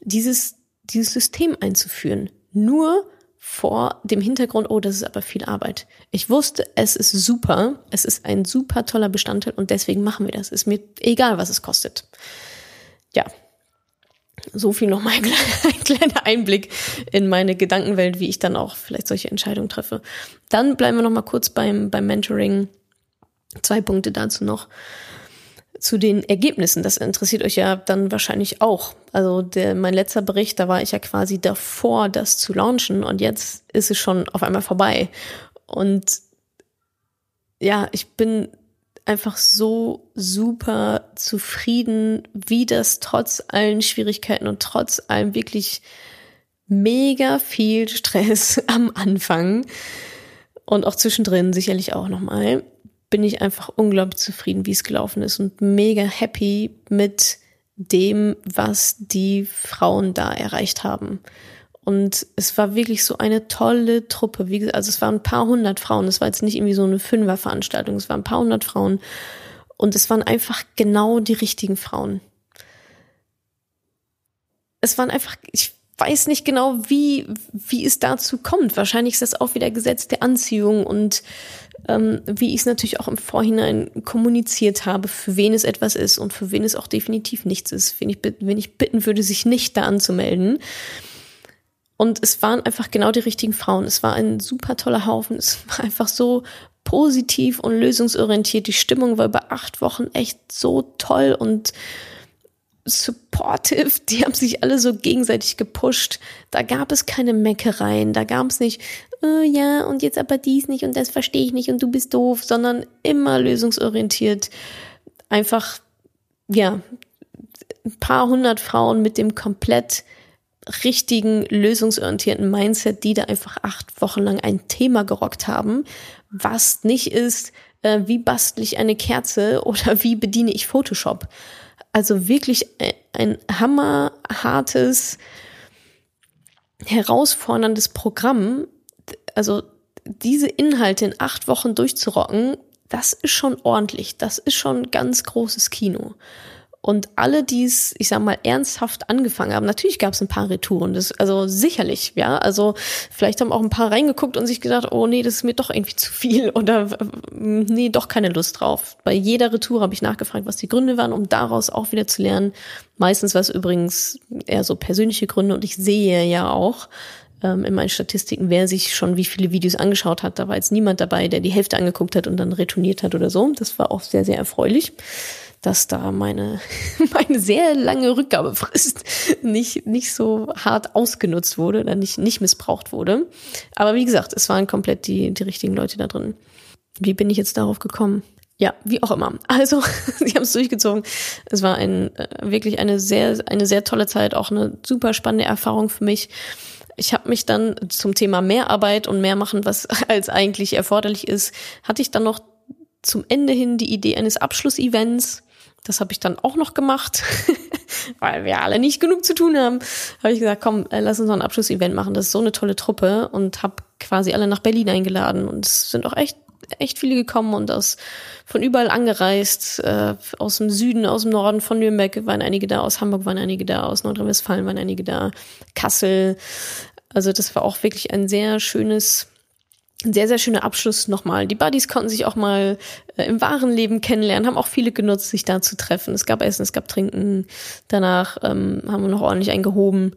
dieses, dieses System einzuführen. Nur vor dem Hintergrund, oh, das ist aber viel Arbeit. Ich wusste, es ist super, es ist ein super toller Bestandteil und deswegen machen wir das. Ist mir egal, was es kostet. Ja, so viel noch mal ein kleiner Einblick in meine Gedankenwelt, wie ich dann auch vielleicht solche Entscheidungen treffe. Dann bleiben wir noch mal kurz beim, beim Mentoring. Zwei Punkte dazu noch. Zu den Ergebnissen, das interessiert euch ja dann wahrscheinlich auch. Also der, mein letzter Bericht, da war ich ja quasi davor, das zu launchen und jetzt ist es schon auf einmal vorbei. Und ja, ich bin einfach so super zufrieden, wie das trotz allen Schwierigkeiten und trotz allem wirklich mega viel Stress am Anfang und auch zwischendrin sicherlich auch nochmal, bin ich einfach unglaublich zufrieden, wie es gelaufen ist und mega happy mit dem, was die Frauen da erreicht haben. Und es war wirklich so eine tolle Truppe. Wie also es waren ein paar hundert Frauen. Es war jetzt nicht irgendwie so eine Fünferveranstaltung. Es waren ein paar hundert Frauen. Und es waren einfach genau die richtigen Frauen. Es waren einfach, ich weiß nicht genau, wie, wie es dazu kommt. Wahrscheinlich ist das auch wieder Gesetz der Anziehung und ähm, wie ich es natürlich auch im Vorhinein kommuniziert habe, für wen es etwas ist und für wen es auch definitiv nichts ist. Wen ich, wen ich bitten würde, sich nicht da anzumelden. Und es waren einfach genau die richtigen Frauen. Es war ein super toller Haufen. Es war einfach so positiv und lösungsorientiert. Die Stimmung war über acht Wochen echt so toll und supportive. Die haben sich alle so gegenseitig gepusht. Da gab es keine Meckereien. Da gab es nicht, oh ja, und jetzt aber dies nicht und das verstehe ich nicht und du bist doof, sondern immer lösungsorientiert. Einfach, ja, ein paar hundert Frauen mit dem komplett richtigen, lösungsorientierten Mindset, die da einfach acht Wochen lang ein Thema gerockt haben, was nicht ist, äh, wie bastle ich eine Kerze oder wie bediene ich Photoshop. Also wirklich ein hammerhartes, herausforderndes Programm. Also diese Inhalte in acht Wochen durchzurocken, das ist schon ordentlich. Das ist schon ganz großes Kino. Und alle, die es, ich sag mal, ernsthaft angefangen haben, natürlich gab es ein paar Retouren, das, also sicherlich, ja. Also vielleicht haben auch ein paar reingeguckt und sich gedacht, oh nee, das ist mir doch irgendwie zu viel oder nee, doch keine Lust drauf. Bei jeder Retour habe ich nachgefragt, was die Gründe waren, um daraus auch wieder zu lernen. Meistens war es übrigens eher so persönliche Gründe und ich sehe ja auch, ähm, in meinen Statistiken, wer sich schon wie viele Videos angeschaut hat. Da war jetzt niemand dabei, der die Hälfte angeguckt hat und dann retourniert hat oder so. Das war auch sehr, sehr erfreulich dass da meine, meine sehr lange Rückgabefrist nicht, nicht so hart ausgenutzt wurde oder nicht, nicht missbraucht wurde. Aber wie gesagt, es waren komplett die, die richtigen Leute da drin. Wie bin ich jetzt darauf gekommen? Ja, wie auch immer. Also, sie haben es durchgezogen. Es war ein, äh, wirklich eine sehr, eine sehr tolle Zeit, auch eine super spannende Erfahrung für mich. Ich habe mich dann zum Thema Mehrarbeit und mehr machen, was als eigentlich erforderlich ist, hatte ich dann noch zum Ende hin die Idee eines Abschlussevents das habe ich dann auch noch gemacht, weil wir alle nicht genug zu tun haben. Habe ich gesagt, komm, äh, lass uns noch ein Abschlussevent machen. Das ist so eine tolle Truppe und habe quasi alle nach Berlin eingeladen und es sind auch echt echt viele gekommen und aus von überall angereist, äh, aus dem Süden, aus dem Norden von Nürnberg waren einige da, aus Hamburg waren einige da, aus Nordrhein-Westfalen waren einige da, Kassel. Also das war auch wirklich ein sehr schönes ein sehr, sehr schöner Abschluss nochmal. Die Buddies konnten sich auch mal äh, im wahren Leben kennenlernen, haben auch viele genutzt, sich da zu treffen. Es gab Essen, es gab Trinken. Danach ähm, haben wir noch ordentlich eingehoben.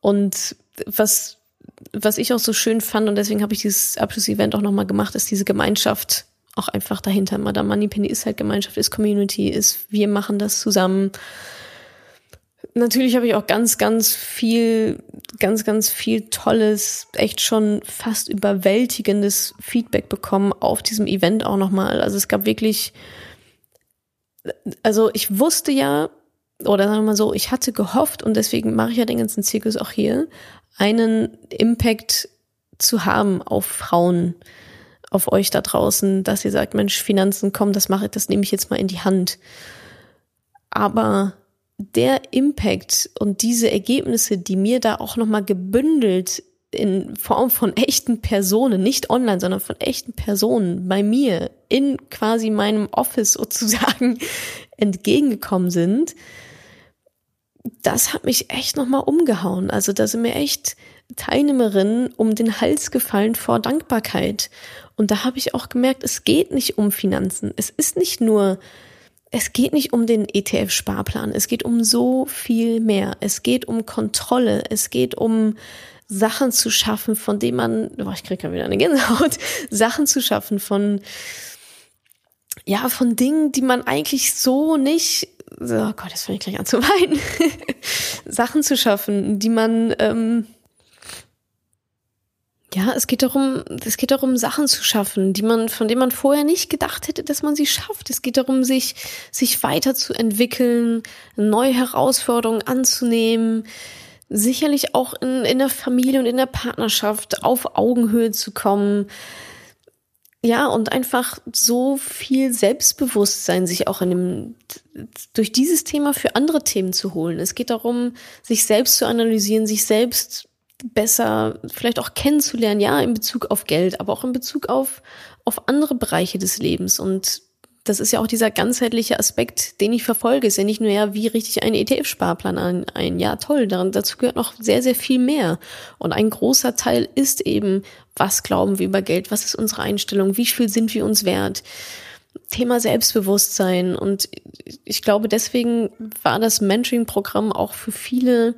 Und was, was ich auch so schön fand, und deswegen habe ich dieses Abschlussevent auch nochmal gemacht, ist diese Gemeinschaft auch einfach dahinter. Madame Moneypenny ist halt Gemeinschaft, ist Community, ist wir machen das zusammen natürlich habe ich auch ganz, ganz viel, ganz, ganz viel tolles, echt schon fast überwältigendes Feedback bekommen auf diesem Event auch nochmal. Also es gab wirklich, also ich wusste ja, oder sagen wir mal so, ich hatte gehofft und deswegen mache ich ja den ganzen Zirkus auch hier, einen Impact zu haben auf Frauen, auf euch da draußen, dass ihr sagt, Mensch, Finanzen, komm, das mache ich, das nehme ich jetzt mal in die Hand. Aber der Impact und diese Ergebnisse, die mir da auch nochmal gebündelt in Form von echten Personen, nicht online, sondern von echten Personen bei mir in quasi meinem Office sozusagen entgegengekommen sind, das hat mich echt nochmal umgehauen. Also da sind mir echt Teilnehmerinnen um den Hals gefallen vor Dankbarkeit. Und da habe ich auch gemerkt, es geht nicht um Finanzen. Es ist nicht nur es geht nicht um den ETF-Sparplan. Es geht um so viel mehr. Es geht um Kontrolle. Es geht um Sachen zu schaffen, von denen man, oh, ich kriege ja wieder eine Gänsehaut, Sachen zu schaffen von, ja, von Dingen, die man eigentlich so nicht, oh Gott, jetzt fange ich gleich an zu weinen, Sachen zu schaffen, die man, ähm, ja, es geht darum, es geht darum, Sachen zu schaffen, die man, von denen man vorher nicht gedacht hätte, dass man sie schafft. Es geht darum, sich, sich weiterzuentwickeln, neue Herausforderungen anzunehmen, sicherlich auch in, in der Familie und in der Partnerschaft auf Augenhöhe zu kommen. Ja, und einfach so viel Selbstbewusstsein sich auch in dem, durch dieses Thema für andere Themen zu holen. Es geht darum, sich selbst zu analysieren, sich selbst besser vielleicht auch kennenzulernen, ja, in Bezug auf Geld, aber auch in Bezug auf, auf andere Bereiche des Lebens. Und das ist ja auch dieser ganzheitliche Aspekt, den ich verfolge. Ist ja nicht nur, ja, wie richte ich einen ETF-Sparplan ein, ein? Ja, toll, daran, dazu gehört noch sehr, sehr viel mehr. Und ein großer Teil ist eben, was glauben wir über Geld? Was ist unsere Einstellung? Wie viel sind wir uns wert? Thema Selbstbewusstsein. Und ich glaube, deswegen war das Mentoring-Programm auch für viele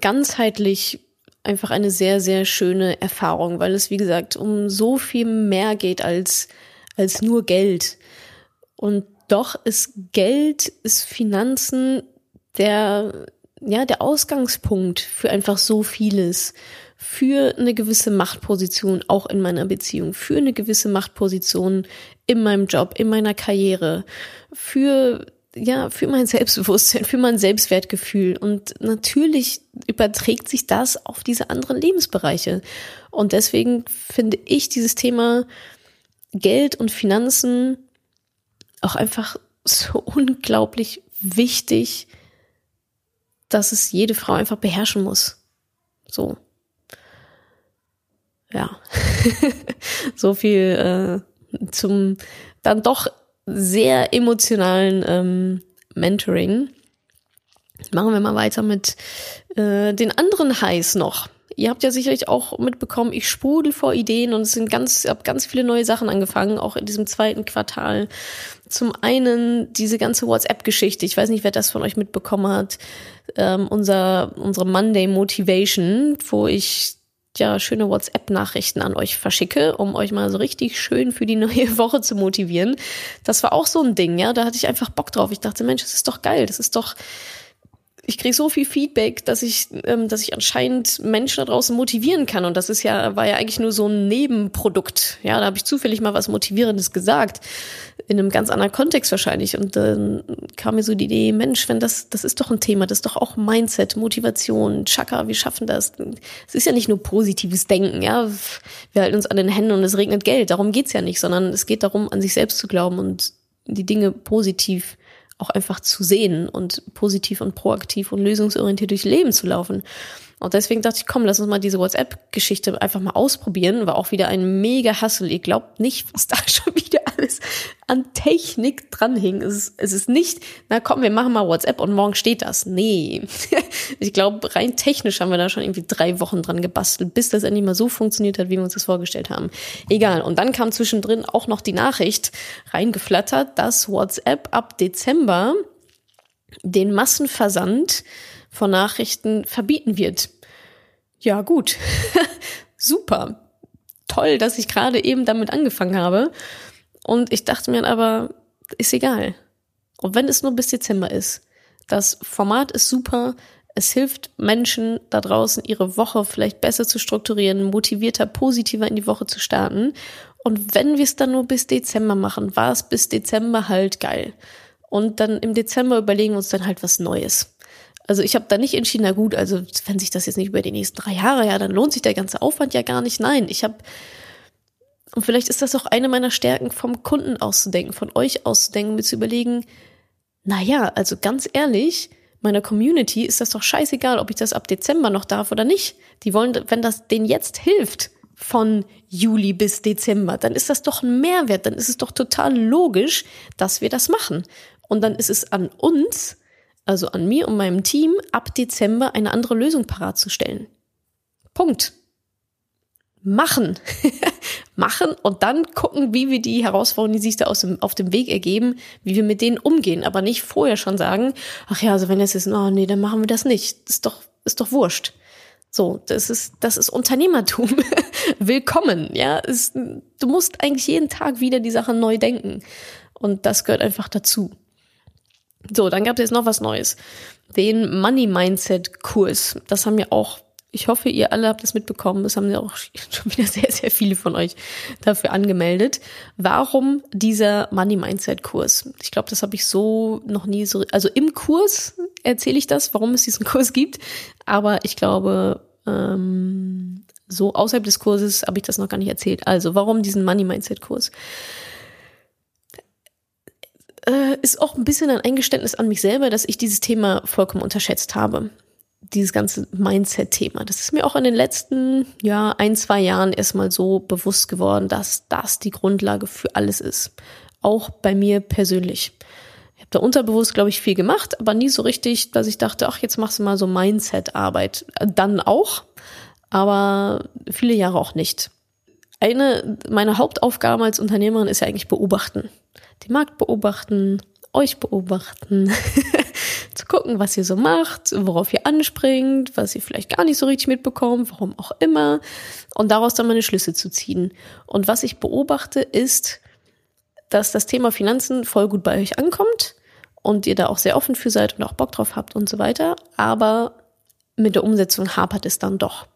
ganzheitlich einfach eine sehr, sehr schöne Erfahrung, weil es, wie gesagt, um so viel mehr geht als, als nur Geld. Und doch ist Geld, ist Finanzen der, ja, der Ausgangspunkt für einfach so vieles. Für eine gewisse Machtposition auch in meiner Beziehung, für eine gewisse Machtposition in meinem Job, in meiner Karriere, für ja, für mein Selbstbewusstsein, für mein Selbstwertgefühl. Und natürlich überträgt sich das auf diese anderen Lebensbereiche. Und deswegen finde ich dieses Thema Geld und Finanzen auch einfach so unglaublich wichtig, dass es jede Frau einfach beherrschen muss. So. Ja. so viel äh, zum dann doch sehr emotionalen ähm, Mentoring. Machen wir mal weiter mit äh, den anderen Highs noch. Ihr habt ja sicherlich auch mitbekommen, ich sprudel vor Ideen und es sind ganz, habe ganz viele neue Sachen angefangen, auch in diesem zweiten Quartal. Zum einen diese ganze WhatsApp-Geschichte. Ich weiß nicht, wer das von euch mitbekommen hat. Ähm, unser, unsere Monday Motivation, wo ich ja schöne WhatsApp-Nachrichten an euch verschicke, um euch mal so richtig schön für die neue Woche zu motivieren. Das war auch so ein Ding, ja. Da hatte ich einfach Bock drauf. Ich dachte, Mensch, das ist doch geil. Das ist doch ich kriege so viel Feedback, dass ich, ähm, dass ich anscheinend Menschen da draußen motivieren kann. Und das ist ja, war ja eigentlich nur so ein Nebenprodukt. Ja, da habe ich zufällig mal was Motivierendes gesagt. In einem ganz anderen Kontext wahrscheinlich. Und dann kam mir so die Idee, Mensch, wenn das, das ist doch ein Thema, das ist doch auch Mindset, Motivation, Chaka, wir schaffen das. Es ist ja nicht nur positives Denken, ja. Wir halten uns an den Händen und es regnet Geld. Darum geht's ja nicht, sondern es geht darum, an sich selbst zu glauben und die Dinge positiv auch einfach zu sehen und positiv und proaktiv und lösungsorientiert durchs Leben zu laufen. Und deswegen dachte ich, komm, lass uns mal diese WhatsApp-Geschichte einfach mal ausprobieren. War auch wieder ein mega Hassel. Ihr glaubt nicht, was da schon wieder alles an Technik dranhing. Es es ist nicht, na komm, wir machen mal WhatsApp und morgen steht das. Nee. ich glaube, rein technisch haben wir da schon irgendwie drei Wochen dran gebastelt, bis das endlich mal so funktioniert hat, wie wir uns das vorgestellt haben. Egal. Und dann kam zwischendrin auch noch die Nachricht reingeflattert, dass WhatsApp ab Dezember den Massenversand von Nachrichten verbieten wird. Ja, gut. Super. Toll, dass ich gerade eben damit angefangen habe. Und ich dachte mir aber, ist egal. Und wenn es nur bis Dezember ist, Das Format ist super. Es hilft Menschen da draußen, ihre Woche vielleicht besser zu strukturieren, motivierter, positiver in die Woche zu starten. Und wenn wir es dann nur bis Dezember machen, war es bis Dezember halt geil. Und dann im Dezember überlegen wir uns dann halt was Neues. Also ich habe da nicht entschieden, na gut, also wenn sich das jetzt nicht über die nächsten drei Jahre, ja, dann lohnt sich der ganze Aufwand ja gar nicht. Nein, ich habe, und vielleicht ist das auch eine meiner Stärken, vom Kunden auszudenken, von euch auszudenken, mir zu überlegen, na ja, also ganz ehrlich, meiner Community ist das doch scheißegal, ob ich das ab Dezember noch darf oder nicht. Die wollen, wenn das denen jetzt hilft, von Juli bis Dezember, dann ist das doch ein Mehrwert, dann ist es doch total logisch, dass wir das machen. Und dann ist es an uns, also an mir und meinem Team, ab Dezember eine andere Lösung parat zu stellen. Punkt. Machen. Machen und dann gucken, wie wir die Herausforderungen, die sich da aus dem, auf dem Weg ergeben, wie wir mit denen umgehen. Aber nicht vorher schon sagen, ach ja, also wenn es ist, oh nee, dann machen wir das nicht. ist doch, ist doch wurscht. So, das ist, das ist Unternehmertum. Willkommen, ja. Es, du musst eigentlich jeden Tag wieder die Sachen neu denken. Und das gehört einfach dazu. So, dann gab es jetzt noch was Neues. Den Money Mindset Kurs. Das haben ja auch, ich hoffe, ihr alle habt das mitbekommen. Das haben ja auch schon wieder sehr, sehr viele von euch dafür angemeldet. Warum dieser Money Mindset Kurs? Ich glaube, das habe ich so noch nie so, also im Kurs erzähle ich das, warum es diesen Kurs gibt. Aber ich glaube, ähm, so außerhalb des Kurses habe ich das noch gar nicht erzählt. Also, warum diesen Money Mindset Kurs? Äh, ist auch ein bisschen ein Eingeständnis an mich selber, dass ich dieses Thema vollkommen unterschätzt habe. Dieses ganze Mindset-Thema. Das ist mir auch in den letzten, ja, ein, zwei Jahren erstmal so bewusst geworden, dass das die Grundlage für alles ist. Auch bei mir persönlich. Ich habe da unterbewusst, glaube ich, viel gemacht, aber nie so richtig, dass ich dachte, ach, jetzt machst du mal so Mindset-Arbeit. Dann auch, aber viele Jahre auch nicht. Eine meiner Hauptaufgaben als Unternehmerin ist ja eigentlich beobachten den Markt beobachten, euch beobachten, zu gucken, was ihr so macht, worauf ihr anspringt, was ihr vielleicht gar nicht so richtig mitbekommt, warum auch immer, und daraus dann meine Schlüsse zu ziehen. Und was ich beobachte, ist, dass das Thema Finanzen voll gut bei euch ankommt und ihr da auch sehr offen für seid und auch Bock drauf habt und so weiter, aber mit der Umsetzung hapert es dann doch.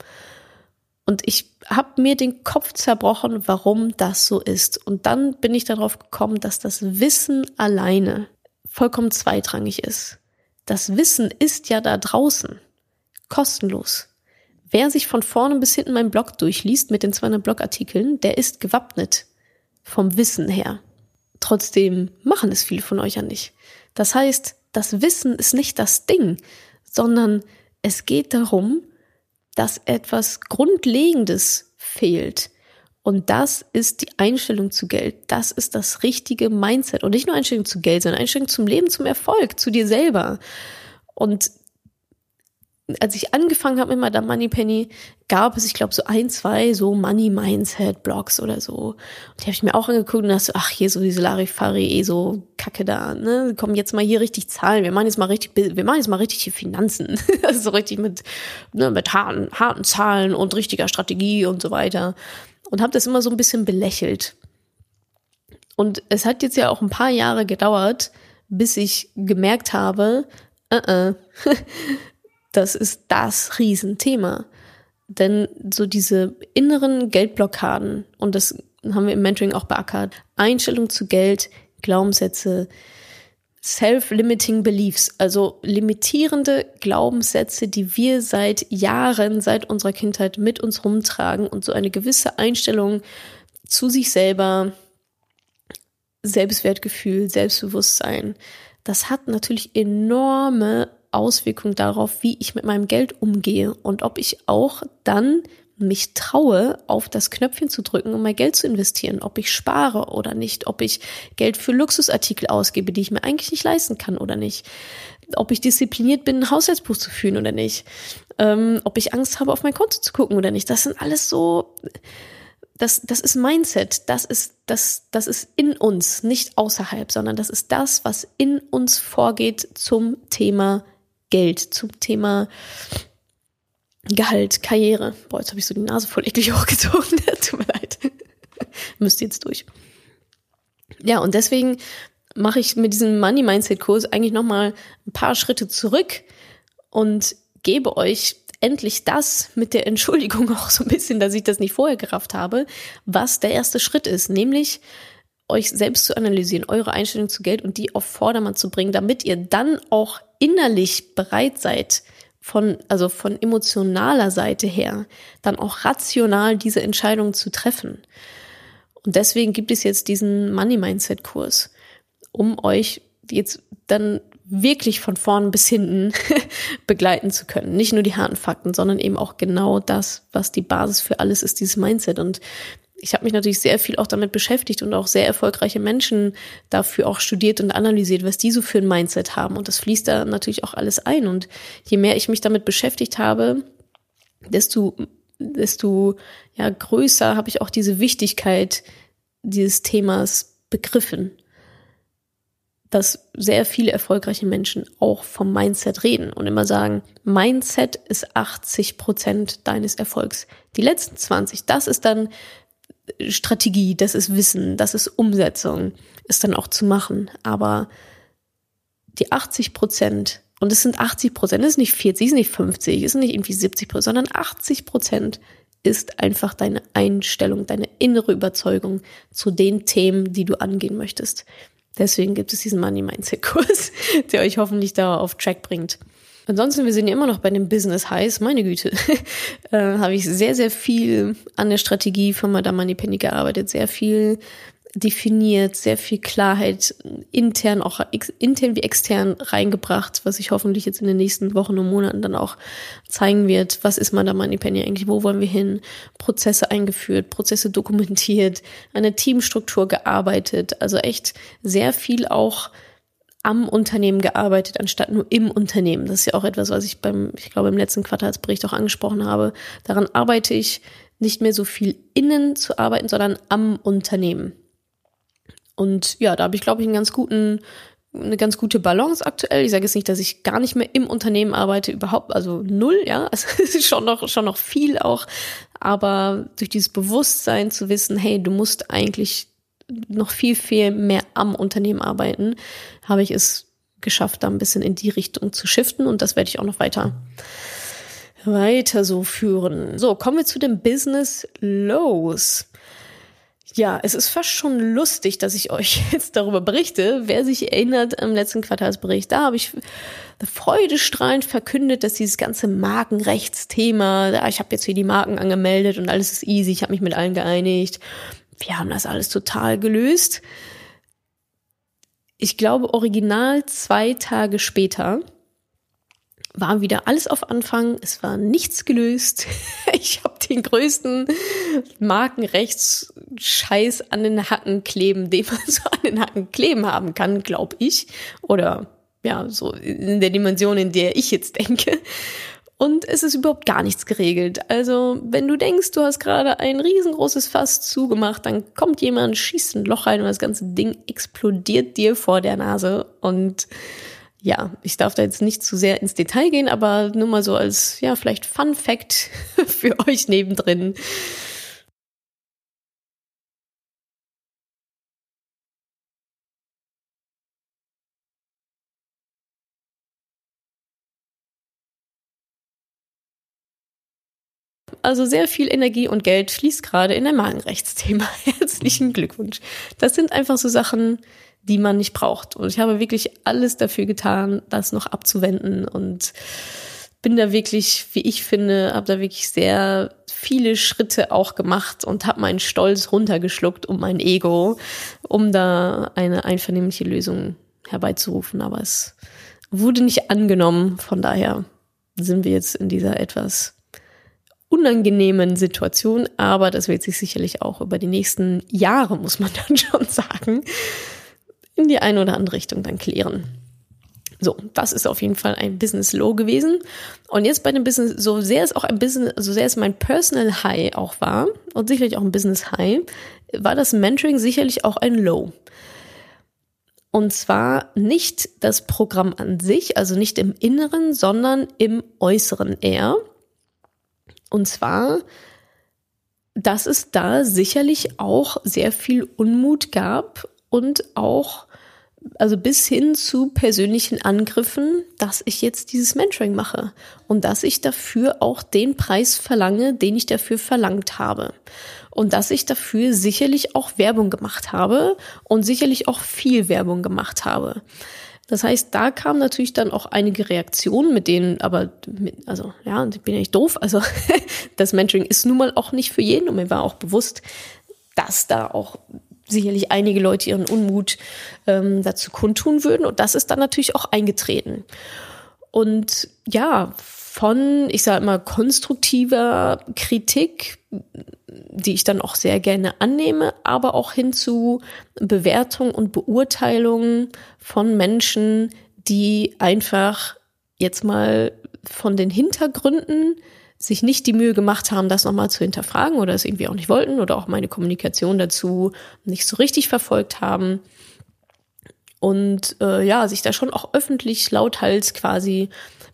Und ich habe mir den Kopf zerbrochen, warum das so ist. Und dann bin ich darauf gekommen, dass das Wissen alleine vollkommen zweitrangig ist. Das Wissen ist ja da draußen. Kostenlos. Wer sich von vorne bis hinten meinen Blog durchliest mit den 200 Blogartikeln, der ist gewappnet. Vom Wissen her. Trotzdem machen es viele von euch ja nicht. Das heißt, das Wissen ist nicht das Ding, sondern es geht darum, dass etwas Grundlegendes fehlt. Und das ist die Einstellung zu Geld. Das ist das richtige Mindset. Und nicht nur Einstellung zu Geld, sondern Einstellung zum Leben, zum Erfolg, zu dir selber. Und als ich angefangen habe mit Madame Moneypenny, gab es, ich glaube, so ein, zwei so Money Mindset Blogs oder so. Und die habe ich mir auch angeguckt und dachte, ach, hier so diese Larifari, eh so Kacke da, ne? Kommen jetzt mal hier richtig Zahlen. Wir machen jetzt mal richtig, wir machen jetzt mal richtig hier Finanzen. also so richtig mit, ne, mit harten, harten Zahlen und richtiger Strategie und so weiter. Und habe das immer so ein bisschen belächelt. Und es hat jetzt ja auch ein paar Jahre gedauert, bis ich gemerkt habe, uh -uh. Das ist das Riesenthema. Denn so diese inneren Geldblockaden, und das haben wir im Mentoring auch beackert, Einstellung zu Geld, Glaubenssätze, Self-limiting Beliefs, also limitierende Glaubenssätze, die wir seit Jahren, seit unserer Kindheit mit uns rumtragen und so eine gewisse Einstellung zu sich selber, Selbstwertgefühl, Selbstbewusstsein, das hat natürlich enorme Auswirkung darauf, wie ich mit meinem Geld umgehe und ob ich auch dann mich traue, auf das Knöpfchen zu drücken, um mein Geld zu investieren, ob ich spare oder nicht, ob ich Geld für Luxusartikel ausgebe, die ich mir eigentlich nicht leisten kann oder nicht, ob ich diszipliniert bin, ein Haushaltsbuch zu führen oder nicht, ähm, ob ich Angst habe, auf mein Konto zu gucken oder nicht. Das sind alles so, das, das ist Mindset, das ist, das, das ist in uns, nicht außerhalb, sondern das ist das, was in uns vorgeht zum Thema Geld, zum Thema Gehalt, Karriere. Boah, jetzt habe ich so die Nase voll eklig hochgezogen. Tut mir leid. Müsst jetzt durch. Ja, und deswegen mache ich mit diesem Money Mindset Kurs eigentlich nochmal ein paar Schritte zurück und gebe euch endlich das mit der Entschuldigung auch so ein bisschen, dass ich das nicht vorher gerafft habe, was der erste Schritt ist, nämlich euch selbst zu analysieren, eure Einstellung zu Geld und die auf Vordermann zu bringen, damit ihr dann auch innerlich bereit seid, von, also von emotionaler Seite her, dann auch rational diese Entscheidung zu treffen. Und deswegen gibt es jetzt diesen Money Mindset Kurs, um euch jetzt dann wirklich von vorn bis hinten begleiten zu können. Nicht nur die harten Fakten, sondern eben auch genau das, was die Basis für alles ist, dieses Mindset. Und ich habe mich natürlich sehr viel auch damit beschäftigt und auch sehr erfolgreiche Menschen dafür auch studiert und analysiert, was die so für ein Mindset haben. Und das fließt da natürlich auch alles ein. Und je mehr ich mich damit beschäftigt habe, desto, desto ja, größer habe ich auch diese Wichtigkeit dieses Themas begriffen. Dass sehr viele erfolgreiche Menschen auch vom Mindset reden und immer sagen, Mindset ist 80 Prozent deines Erfolgs. Die letzten 20, das ist dann Strategie, das ist Wissen, das ist Umsetzung, ist dann auch zu machen. Aber die 80 Prozent, und es sind 80 Prozent, es ist nicht 40, es ist nicht 50, es ist nicht irgendwie 70 Prozent, sondern 80 Prozent ist einfach deine Einstellung, deine innere Überzeugung zu den Themen, die du angehen möchtest. Deswegen gibt es diesen Money Mindset Kurs, der euch hoffentlich da auf Track bringt. Ansonsten, wir sind ja immer noch bei dem Business Highs. Meine Güte, äh, habe ich sehr, sehr viel an der Strategie von Madame Moneypenny gearbeitet, sehr viel definiert, sehr viel Klarheit intern, auch intern wie extern reingebracht, was sich hoffentlich jetzt in den nächsten Wochen und Monaten dann auch zeigen wird. Was ist Madame Moneypenny eigentlich? Wo wollen wir hin? Prozesse eingeführt, Prozesse dokumentiert, eine Teamstruktur gearbeitet. Also echt sehr viel auch am Unternehmen gearbeitet, anstatt nur im Unternehmen. Das ist ja auch etwas, was ich beim, ich glaube, im letzten Quartalsbericht auch angesprochen habe. Daran arbeite ich nicht mehr so viel innen zu arbeiten, sondern am Unternehmen. Und ja, da habe ich, glaube ich, einen ganz guten, eine ganz gute Balance aktuell. Ich sage jetzt nicht, dass ich gar nicht mehr im Unternehmen arbeite, überhaupt, also null, ja. Also es ist schon noch, schon noch viel auch. Aber durch dieses Bewusstsein zu wissen, hey, du musst eigentlich noch viel, viel mehr am Unternehmen arbeiten, habe ich es geschafft, da ein bisschen in die Richtung zu shiften und das werde ich auch noch weiter weiter so führen. So, kommen wir zu dem Business Lows. Ja, es ist fast schon lustig, dass ich euch jetzt darüber berichte. Wer sich erinnert am letzten Quartalsbericht, da habe ich freudestrahlend verkündet, dass dieses ganze Markenrechtsthema, ich habe jetzt hier die Marken angemeldet und alles ist easy, ich habe mich mit allen geeinigt wir haben das alles total gelöst. Ich glaube, original zwei Tage später war wieder alles auf Anfang. Es war nichts gelöst. Ich habe den größten Markenrechtsscheiß an den Hacken kleben, den man so an den Hacken kleben haben kann, glaube ich. Oder ja, so in der Dimension, in der ich jetzt denke und es ist überhaupt gar nichts geregelt. Also, wenn du denkst, du hast gerade ein riesengroßes Fass zugemacht, dann kommt jemand, schießt ein Loch rein und das ganze Ding explodiert dir vor der Nase. Und ja, ich darf da jetzt nicht zu sehr ins Detail gehen, aber nur mal so als, ja, vielleicht Fun Fact für euch nebendrin. Also sehr viel Energie und Geld fließt gerade in ein Magenrechtsthema. Herzlichen Glückwunsch. Das sind einfach so Sachen, die man nicht braucht. Und ich habe wirklich alles dafür getan, das noch abzuwenden und bin da wirklich, wie ich finde, habe da wirklich sehr viele Schritte auch gemacht und habe meinen Stolz runtergeschluckt um mein Ego, um da eine einvernehmliche Lösung herbeizurufen. Aber es wurde nicht angenommen. Von daher sind wir jetzt in dieser etwas unangenehmen Situation, aber das wird sich sicherlich auch über die nächsten Jahre, muss man dann schon sagen, in die eine oder andere Richtung dann klären. So, das ist auf jeden Fall ein Business Low gewesen. Und jetzt bei dem Business, so sehr es auch ein Business, so sehr es mein Personal High auch war und sicherlich auch ein Business High, war das Mentoring sicherlich auch ein Low. Und zwar nicht das Programm an sich, also nicht im Inneren, sondern im Äußeren eher. Und zwar, dass es da sicherlich auch sehr viel Unmut gab und auch also bis hin zu persönlichen Angriffen, dass ich jetzt dieses Mentoring mache und dass ich dafür auch den Preis verlange, den ich dafür verlangt habe. Und dass ich dafür sicherlich auch Werbung gemacht habe und sicherlich auch viel Werbung gemacht habe. Das heißt, da kamen natürlich dann auch einige Reaktionen, mit denen, aber, mit, also ja, ich bin ja nicht doof. Also das Mentoring ist nun mal auch nicht für jeden und mir war auch bewusst, dass da auch sicherlich einige Leute ihren Unmut ähm, dazu kundtun würden. Und das ist dann natürlich auch eingetreten. Und ja, von, ich sage immer, konstruktiver Kritik, die ich dann auch sehr gerne annehme, aber auch hin zu Bewertung und Beurteilung von Menschen, die einfach jetzt mal von den Hintergründen sich nicht die Mühe gemacht haben, das nochmal zu hinterfragen oder es irgendwie auch nicht wollten oder auch meine Kommunikation dazu nicht so richtig verfolgt haben. Und äh, ja, sich da schon auch öffentlich lauthals quasi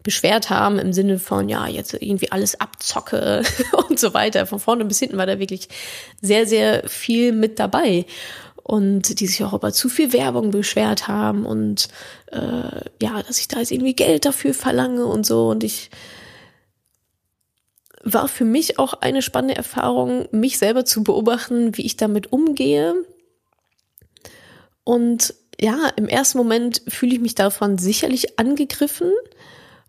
beschwert haben im Sinne von, ja, jetzt irgendwie alles abzocke und so weiter. Von vorne bis hinten war da wirklich sehr, sehr viel mit dabei. Und die sich auch über zu viel Werbung beschwert haben und äh, ja, dass ich da jetzt irgendwie Geld dafür verlange und so. Und ich war für mich auch eine spannende Erfahrung, mich selber zu beobachten, wie ich damit umgehe. Und ja, im ersten Moment fühle ich mich davon sicherlich angegriffen.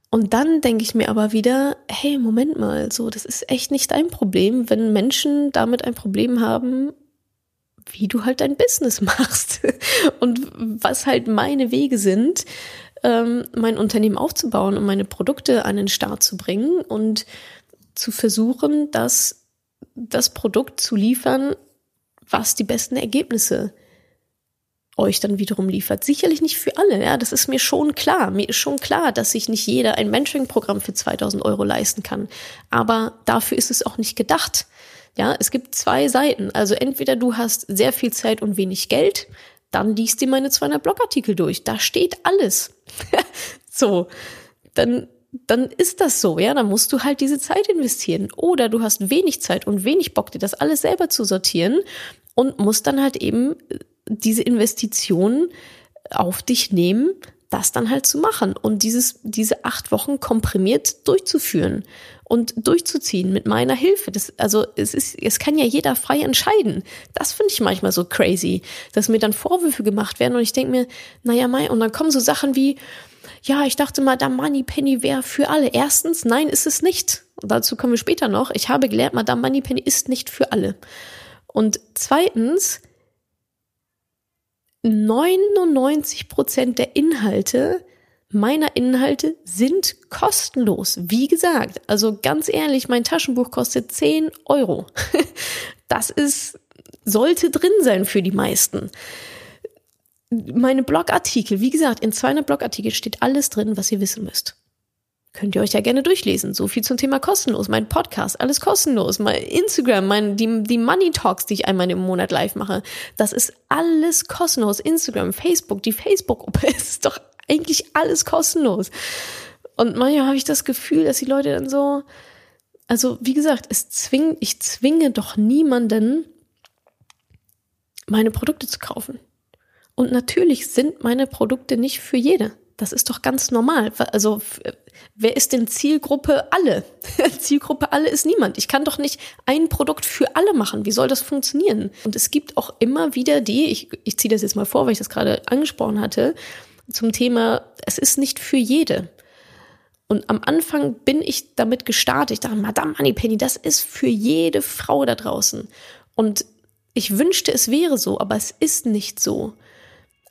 Und dann denke ich mir aber wieder, hey, Moment mal, so, das ist echt nicht dein Problem, wenn Menschen damit ein Problem haben, wie du halt dein Business machst und was halt meine Wege sind, ähm, mein Unternehmen aufzubauen und meine Produkte an den Start zu bringen und zu versuchen, das, das Produkt zu liefern, was die besten Ergebnisse euch dann wiederum liefert. Sicherlich nicht für alle, ja, das ist mir schon klar. Mir ist schon klar, dass sich nicht jeder ein Mentoring-Programm für 2000 Euro leisten kann. Aber dafür ist es auch nicht gedacht. Ja, es gibt zwei Seiten. Also entweder du hast sehr viel Zeit und wenig Geld, dann liest dir meine 200 Blogartikel durch. Da steht alles. so, dann dann ist das so, ja, dann musst du halt diese Zeit investieren. Oder du hast wenig Zeit und wenig Bock, dir das alles selber zu sortieren und musst dann halt eben diese Investition auf dich nehmen, das dann halt zu machen und dieses, diese acht Wochen komprimiert durchzuführen und durchzuziehen mit meiner Hilfe. Das, also es ist, es kann ja jeder frei entscheiden. Das finde ich manchmal so crazy, dass mir dann Vorwürfe gemacht werden und ich denke mir, naja, Mai, und dann kommen so Sachen wie, ja, ich dachte mal, Madame Moneypenny wäre für alle. Erstens, nein, ist es nicht. Dazu kommen wir später noch. Ich habe gelernt, Madame Moneypenny ist nicht für alle. Und zweitens, 99 Prozent der Inhalte meiner Inhalte sind kostenlos. Wie gesagt, also ganz ehrlich, mein Taschenbuch kostet 10 Euro. Das ist, sollte drin sein für die meisten meine Blogartikel, wie gesagt, in 200 Blogartikel steht alles drin, was ihr wissen müsst. Könnt ihr euch ja gerne durchlesen. So viel zum Thema kostenlos. Mein Podcast, alles kostenlos. Mein Instagram, mein, die, die Money Talks, die ich einmal im Monat live mache. Das ist alles kostenlos. Instagram, Facebook, die Facebook-Gruppe ist doch eigentlich alles kostenlos. Und manchmal habe ich das Gefühl, dass die Leute dann so, also wie gesagt, es zwingt, ich zwinge doch niemanden, meine Produkte zu kaufen. Und natürlich sind meine Produkte nicht für jede. Das ist doch ganz normal. Also wer ist denn Zielgruppe alle? Zielgruppe alle ist niemand. Ich kann doch nicht ein Produkt für alle machen. Wie soll das funktionieren? Und es gibt auch immer wieder die, ich, ich ziehe das jetzt mal vor, weil ich das gerade angesprochen hatte, zum Thema, es ist nicht für jede. Und am Anfang bin ich damit gestartet. Ich dachte, Madame Moneypenny, das ist für jede Frau da draußen. Und ich wünschte, es wäre so, aber es ist nicht so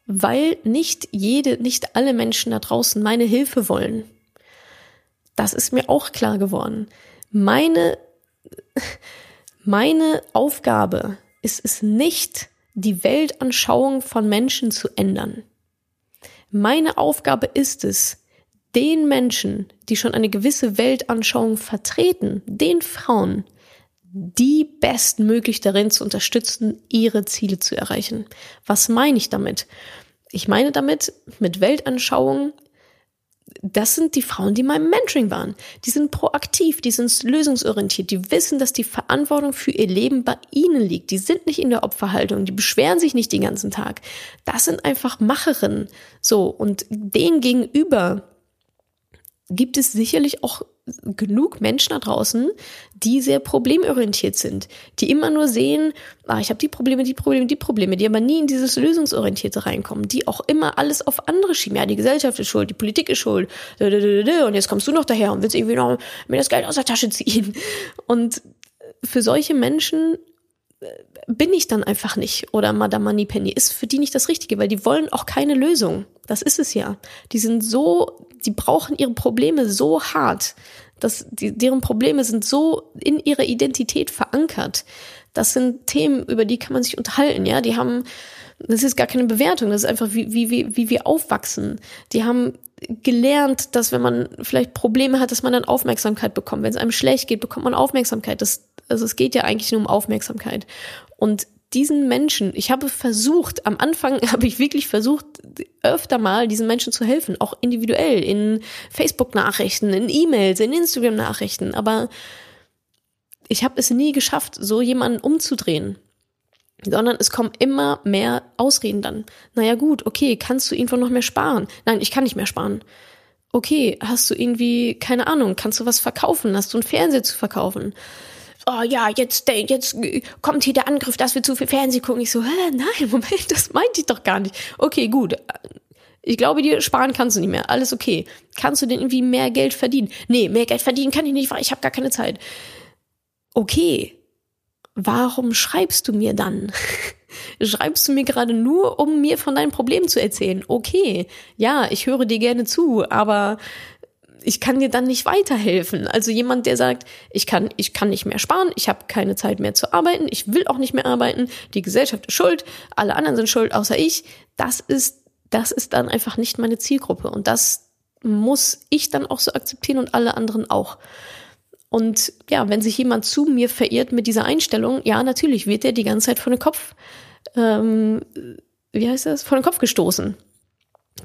weil nicht jede, nicht alle Menschen da draußen meine Hilfe wollen. Das ist mir auch klar geworden. Meine, meine Aufgabe ist es nicht, die Weltanschauung von Menschen zu ändern. Meine Aufgabe ist es, den Menschen, die schon eine gewisse Weltanschauung vertreten, den Frauen, die bestmöglich darin zu unterstützen, ihre Ziele zu erreichen. Was meine ich damit? Ich meine damit, mit Weltanschauung das sind die Frauen, die in meinem Mentoring waren. Die sind proaktiv, die sind lösungsorientiert, die wissen, dass die Verantwortung für ihr Leben bei ihnen liegt. Die sind nicht in der Opferhaltung, die beschweren sich nicht den ganzen Tag. Das sind einfach Macherinnen. So, und denen gegenüber gibt es sicherlich auch genug Menschen da draußen, die sehr problemorientiert sind, die immer nur sehen, ah, ich habe die Probleme, die Probleme, die Probleme, die aber nie in dieses Lösungsorientierte reinkommen, die auch immer alles auf andere schieben. Ja, die Gesellschaft ist schuld, die Politik ist schuld, und jetzt kommst du noch daher und willst irgendwie noch mir das Geld aus der Tasche ziehen. Und für solche Menschen äh, bin ich dann einfach nicht oder Madame Moneypenny ist für die nicht das Richtige, weil die wollen auch keine Lösung. Das ist es ja. Die sind so die brauchen ihre Probleme so hart, dass die, deren Probleme sind so in ihrer Identität verankert. Das sind Themen, über die kann man sich unterhalten, ja. Die haben, das ist gar keine Bewertung, das ist einfach wie, wie, wie, wie wir aufwachsen. Die haben gelernt, dass wenn man vielleicht Probleme hat, dass man dann Aufmerksamkeit bekommt. Wenn es einem schlecht geht, bekommt man Aufmerksamkeit. Das, also es geht ja eigentlich nur um Aufmerksamkeit. Und diesen Menschen, ich habe versucht, am Anfang habe ich wirklich versucht, öfter mal diesen Menschen zu helfen, auch individuell, in Facebook-Nachrichten, in E-Mails, in Instagram-Nachrichten, aber ich habe es nie geschafft, so jemanden umzudrehen. Sondern es kommen immer mehr Ausreden dann. Naja gut, okay, kannst du irgendwo noch mehr sparen? Nein, ich kann nicht mehr sparen. Okay, hast du irgendwie, keine Ahnung, kannst du was verkaufen? Hast du einen Fernseher zu verkaufen? Oh ja, jetzt, jetzt kommt hier der Angriff, dass wir zu viel Fernsehen gucken. Ich so, hä, nein, Moment, das meinte ich doch gar nicht. Okay, gut. Ich glaube dir, sparen kannst du nicht mehr. Alles okay. Kannst du denn irgendwie mehr Geld verdienen? Nee, mehr Geld verdienen kann ich nicht, weil ich habe gar keine Zeit. Okay. Warum schreibst du mir dann? Schreibst du mir gerade nur, um mir von deinen Problemen zu erzählen? Okay. Ja, ich höre dir gerne zu, aber ich kann dir dann nicht weiterhelfen. Also jemand, der sagt, ich kann, ich kann nicht mehr sparen, ich habe keine Zeit mehr zu arbeiten, ich will auch nicht mehr arbeiten, die Gesellschaft ist schuld, alle anderen sind schuld, außer ich. Das ist, das ist dann einfach nicht meine Zielgruppe und das muss ich dann auch so akzeptieren und alle anderen auch. Und ja, wenn sich jemand zu mir verirrt mit dieser Einstellung, ja, natürlich wird er die ganze Zeit von den Kopf, ähm, wie heißt das, von den Kopf gestoßen.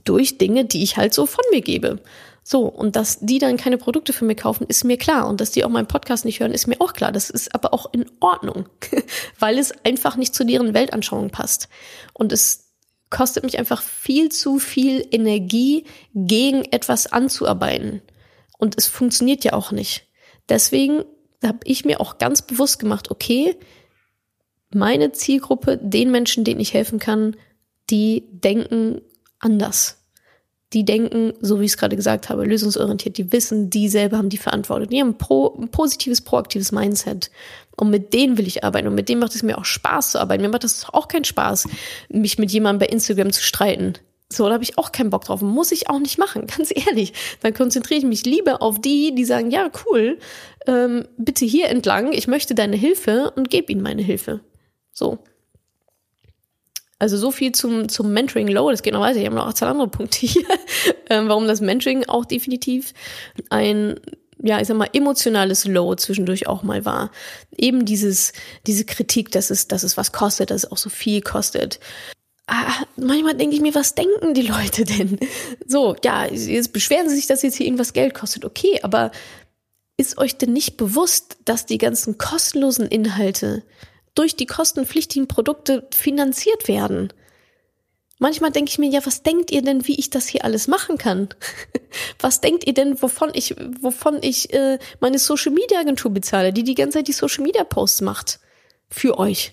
Durch Dinge, die ich halt so von mir gebe. So, und dass die dann keine Produkte für mich kaufen, ist mir klar. Und dass die auch meinen Podcast nicht hören, ist mir auch klar. Das ist aber auch in Ordnung, weil es einfach nicht zu deren Weltanschauung passt. Und es kostet mich einfach viel zu viel Energie, gegen etwas anzuarbeiten. Und es funktioniert ja auch nicht. Deswegen habe ich mir auch ganz bewusst gemacht, okay, meine Zielgruppe, den Menschen, denen ich helfen kann, die denken anders die denken, so wie ich es gerade gesagt habe, lösungsorientiert, die wissen, die selber haben die Verantwortung. Die haben ein, pro, ein positives, proaktives Mindset. Und mit denen will ich arbeiten. Und mit denen macht es mir auch Spaß zu arbeiten. Mir macht es auch keinen Spaß, mich mit jemandem bei Instagram zu streiten. So, da habe ich auch keinen Bock drauf. Muss ich auch nicht machen, ganz ehrlich. Dann konzentriere ich mich lieber auf die, die sagen, ja, cool, ähm, bitte hier entlang, ich möchte deine Hilfe und gebe ihnen meine Hilfe. So. Also so viel zum, zum Mentoring Low, das geht noch weiter. Ich habe noch zwei andere Punkte hier, ähm, warum das Mentoring auch definitiv ein ja, ich sag mal, emotionales Low zwischendurch auch mal war. Eben dieses, diese Kritik, dass es, dass es was kostet, dass es auch so viel kostet. Ah, manchmal denke ich mir, was denken die Leute denn? So, ja, jetzt beschweren sie sich, dass jetzt hier irgendwas Geld kostet. Okay, aber ist euch denn nicht bewusst, dass die ganzen kostenlosen Inhalte durch die kostenpflichtigen Produkte finanziert werden. Manchmal denke ich mir, ja, was denkt ihr denn, wie ich das hier alles machen kann? was denkt ihr denn, wovon ich, wovon ich äh, meine Social Media Agentur bezahle, die die ganze Zeit die Social Media Posts macht für euch?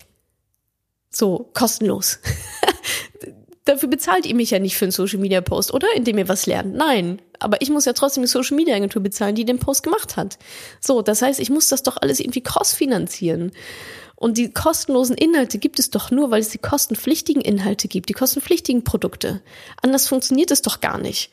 So kostenlos. Dafür bezahlt ihr mich ja nicht für einen Social Media Post, oder? Indem ihr was lernt. Nein. Aber ich muss ja trotzdem die Social Media Agentur bezahlen, die den Post gemacht hat. So, das heißt, ich muss das doch alles irgendwie cross finanzieren. Und die kostenlosen Inhalte gibt es doch nur, weil es die kostenpflichtigen Inhalte gibt, die kostenpflichtigen Produkte. Anders funktioniert es doch gar nicht.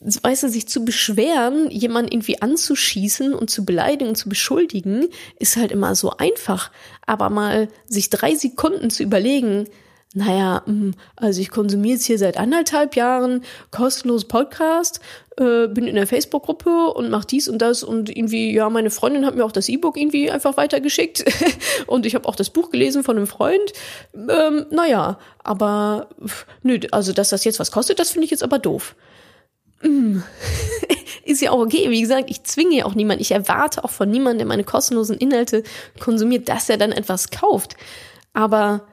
Weißt du, sich zu beschweren, jemanden irgendwie anzuschießen und zu beleidigen und zu beschuldigen, ist halt immer so einfach. Aber mal sich drei Sekunden zu überlegen, naja, hm, also ich konsumiere jetzt hier seit anderthalb Jahren kostenlos Podcast, äh, bin in der Facebook-Gruppe und mache dies und das und irgendwie, ja, meine Freundin hat mir auch das E-Book irgendwie einfach weitergeschickt und ich habe auch das Buch gelesen von einem Freund. Ähm, naja, aber nö, also dass das jetzt was kostet, das finde ich jetzt aber doof. mm, ist ja auch okay. Wie gesagt, ich zwinge ja auch niemanden. Ich erwarte auch von niemandem, der meine kostenlosen Inhalte konsumiert, dass er dann etwas kauft. Aber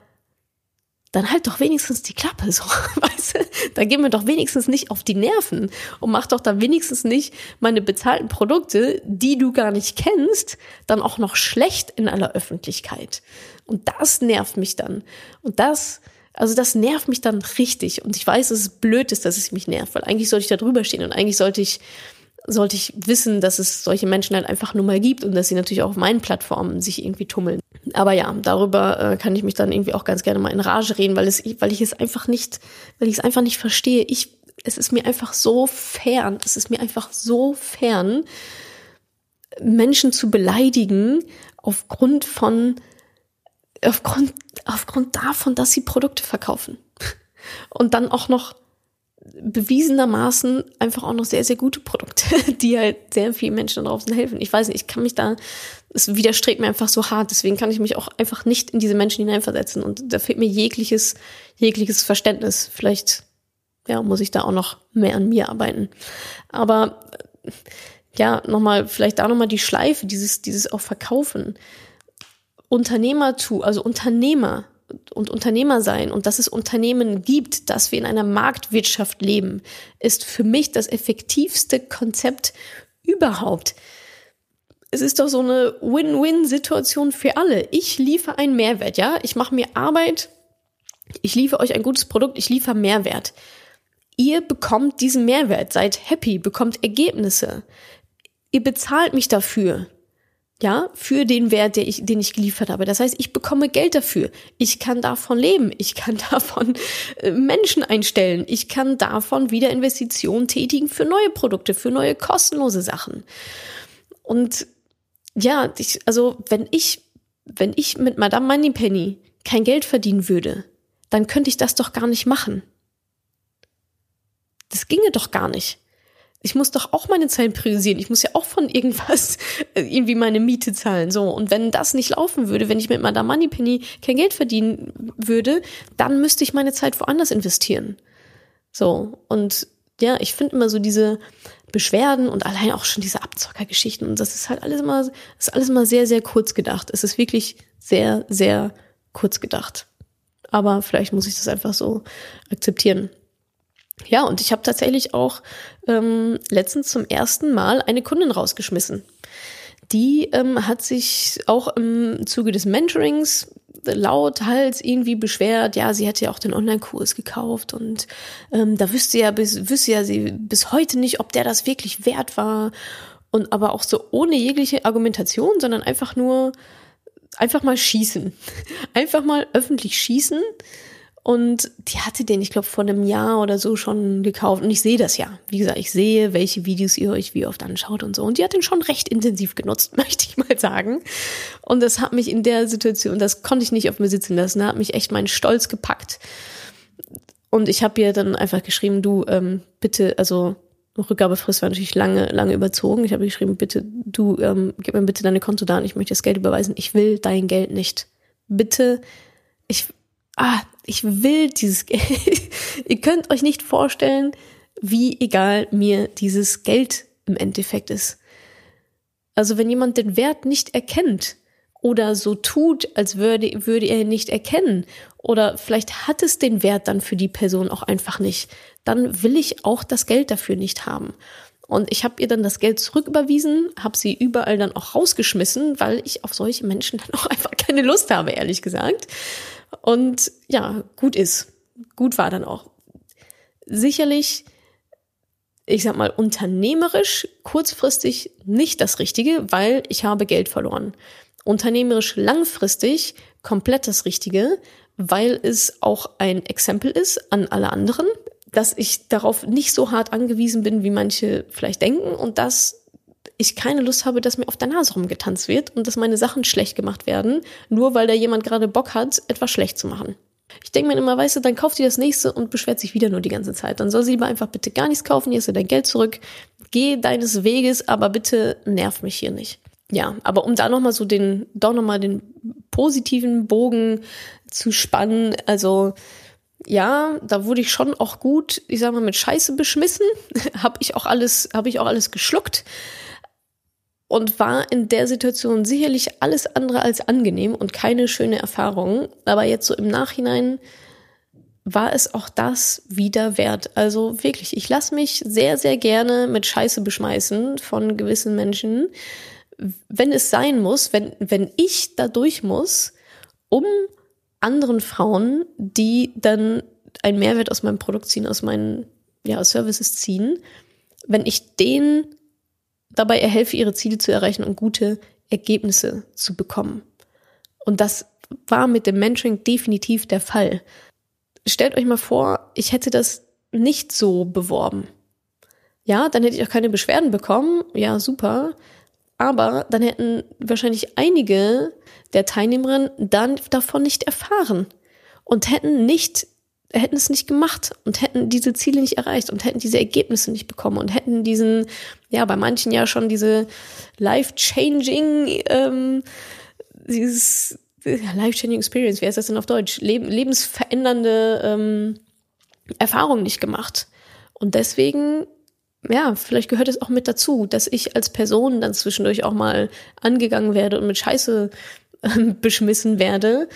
dann halt doch wenigstens die Klappe, so, weißt du? Da gehen wir doch wenigstens nicht auf die Nerven und mach doch dann wenigstens nicht meine bezahlten Produkte, die du gar nicht kennst, dann auch noch schlecht in aller Öffentlichkeit. Und das nervt mich dann. Und das, also das nervt mich dann richtig. Und ich weiß, dass es blöd ist, dass es mich nervt, weil eigentlich sollte ich da drüber stehen und eigentlich sollte ich sollte ich wissen, dass es solche Menschen halt einfach nur mal gibt und dass sie natürlich auch auf meinen Plattformen sich irgendwie tummeln. Aber ja, darüber äh, kann ich mich dann irgendwie auch ganz gerne mal in Rage reden, weil es, weil ich es einfach nicht, weil ich es einfach nicht verstehe. Ich, es ist mir einfach so fern, es ist mir einfach so fern, Menschen zu beleidigen aufgrund von, aufgrund, aufgrund davon, dass sie Produkte verkaufen. Und dann auch noch bewiesenermaßen einfach auch noch sehr, sehr gute Produkte, die halt sehr vielen Menschen da draußen helfen. Ich weiß nicht, ich kann mich da, es widerstrebt mir einfach so hart, deswegen kann ich mich auch einfach nicht in diese Menschen hineinversetzen und da fehlt mir jegliches, jegliches Verständnis. Vielleicht, ja, muss ich da auch noch mehr an mir arbeiten. Aber, ja, nochmal, vielleicht da nochmal die Schleife, dieses, dieses auch Verkaufen. Unternehmertu, also Unternehmer und Unternehmer sein und dass es Unternehmen gibt, dass wir in einer Marktwirtschaft leben, ist für mich das effektivste Konzept überhaupt. Es ist doch so eine Win-Win-Situation für alle. Ich liefere einen Mehrwert, ja? Ich mache mir Arbeit, ich liefere euch ein gutes Produkt, ich liefere Mehrwert. Ihr bekommt diesen Mehrwert, seid happy, bekommt Ergebnisse. Ihr bezahlt mich dafür ja, für den Wert, der ich, den ich geliefert habe. Das heißt, ich bekomme Geld dafür. Ich kann davon leben. Ich kann davon äh, Menschen einstellen. Ich kann davon wieder Investitionen tätigen für neue Produkte, für neue kostenlose Sachen. Und ja, ich, also wenn ich, wenn ich mit Madame Moneypenny kein Geld verdienen würde, dann könnte ich das doch gar nicht machen. Das ginge doch gar nicht ich muss doch auch meine Zeit priorisieren. Ich muss ja auch von irgendwas äh, irgendwie meine Miete zahlen. So. Und wenn das nicht laufen würde, wenn ich mit Madame Moneypenny kein Geld verdienen würde, dann müsste ich meine Zeit woanders investieren. So. Und ja, ich finde immer so diese Beschwerden und allein auch schon diese Abzockergeschichten und das ist halt alles immer, ist alles immer sehr, sehr kurz gedacht. Es ist wirklich sehr, sehr kurz gedacht. Aber vielleicht muss ich das einfach so akzeptieren. Ja, und ich habe tatsächlich auch ähm, letztens zum ersten Mal eine Kundin rausgeschmissen. Die ähm, hat sich auch im Zuge des Mentorings lauthals irgendwie beschwert, ja, sie hätte ja auch den Online-Kurs gekauft und ähm, da wüsste ja bis wüsste ja sie bis heute nicht, ob der das wirklich wert war. Und aber auch so ohne jegliche Argumentation, sondern einfach nur einfach mal schießen, einfach mal öffentlich schießen und die hatte den, ich glaube, vor einem Jahr oder so schon gekauft. Und ich sehe das ja. Wie gesagt, ich sehe, welche Videos ihr euch wie oft anschaut und so. Und die hat den schon recht intensiv genutzt, möchte ich mal sagen. Und das hat mich in der Situation, das konnte ich nicht auf mir sitzen lassen, da hat mich echt mein Stolz gepackt. Und ich habe ihr dann einfach geschrieben, du, ähm, bitte, also Rückgabefrist war natürlich lange, lange überzogen. Ich habe geschrieben, bitte, du, ähm, gib mir bitte deine Kontodaten, ich möchte das Geld überweisen. Ich will dein Geld nicht. Bitte, ich, ah, ich will dieses Geld. Ihr könnt euch nicht vorstellen, wie egal mir dieses Geld im Endeffekt ist. Also wenn jemand den Wert nicht erkennt oder so tut, als würde, würde er ihn nicht erkennen oder vielleicht hat es den Wert dann für die Person auch einfach nicht, dann will ich auch das Geld dafür nicht haben. Und ich habe ihr dann das Geld zurücküberwiesen, habe sie überall dann auch rausgeschmissen, weil ich auf solche Menschen dann auch einfach keine Lust habe, ehrlich gesagt. Und ja, gut ist. Gut war dann auch. Sicherlich, ich sag mal, unternehmerisch kurzfristig nicht das Richtige, weil ich habe Geld verloren. Unternehmerisch langfristig komplett das Richtige, weil es auch ein Exempel ist an alle anderen, dass ich darauf nicht so hart angewiesen bin, wie manche vielleicht denken und dass ich keine Lust habe, dass mir auf der Nase rumgetanzt wird und dass meine Sachen schlecht gemacht werden, nur weil da jemand gerade Bock hat, etwas schlecht zu machen. Ich denke mir immer, weißt du, dann kauft sie das nächste und beschwert sich wieder nur die ganze Zeit. Dann soll sie lieber einfach bitte gar nichts kaufen, hier ist dein Geld zurück, geh deines Weges, aber bitte nerv mich hier nicht. Ja, aber um da nochmal so den, doch nochmal den positiven Bogen zu spannen, also ja, da wurde ich schon auch gut, ich sag mal, mit Scheiße beschmissen. habe ich auch alles, habe ich auch alles geschluckt und war in der Situation sicherlich alles andere als angenehm und keine schöne Erfahrung. Aber jetzt so im Nachhinein war es auch das wieder wert. Also wirklich, ich lasse mich sehr, sehr gerne mit Scheiße beschmeißen von gewissen Menschen, wenn es sein muss, wenn, wenn ich da durch muss, um anderen Frauen, die dann einen Mehrwert aus meinem Produkt ziehen, aus meinen ja, Services ziehen, wenn ich denen dabei erhelfe, ihre Ziele zu erreichen und gute Ergebnisse zu bekommen. Und das war mit dem Mentoring definitiv der Fall. Stellt euch mal vor, ich hätte das nicht so beworben. Ja, dann hätte ich auch keine Beschwerden bekommen. Ja, super. Aber dann hätten wahrscheinlich einige der Teilnehmerinnen dann davon nicht erfahren und hätten nicht hätten es nicht gemacht und hätten diese Ziele nicht erreicht und hätten diese Ergebnisse nicht bekommen und hätten diesen, ja, bei manchen ja schon diese life-changing, ähm, dieses life-changing Experience, wie heißt das denn auf Deutsch? Leb lebensverändernde ähm, Erfahrung nicht gemacht. Und deswegen, ja, vielleicht gehört es auch mit dazu, dass ich als Person dann zwischendurch auch mal angegangen werde und mit Scheiße äh, beschmissen werde,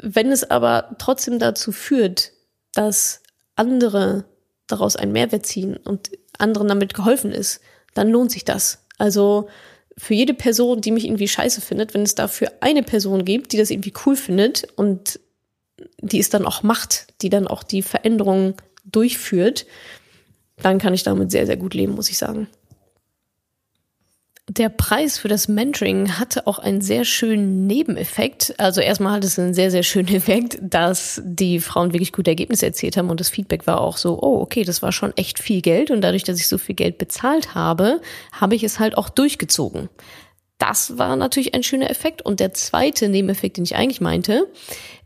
wenn es aber trotzdem dazu führt, dass andere daraus einen Mehrwert ziehen und anderen damit geholfen ist, dann lohnt sich das. Also für jede Person, die mich irgendwie scheiße findet, wenn es dafür eine Person gibt, die das irgendwie cool findet und die es dann auch macht, die dann auch die Veränderung durchführt, dann kann ich damit sehr, sehr gut leben, muss ich sagen. Der Preis für das Mentoring hatte auch einen sehr schönen Nebeneffekt. Also erstmal hat es einen sehr, sehr schönen Effekt, dass die Frauen wirklich gute Ergebnisse erzielt haben und das Feedback war auch so, oh, okay, das war schon echt viel Geld und dadurch, dass ich so viel Geld bezahlt habe, habe ich es halt auch durchgezogen. Das war natürlich ein schöner Effekt. Und der zweite Nebeneffekt, den ich eigentlich meinte,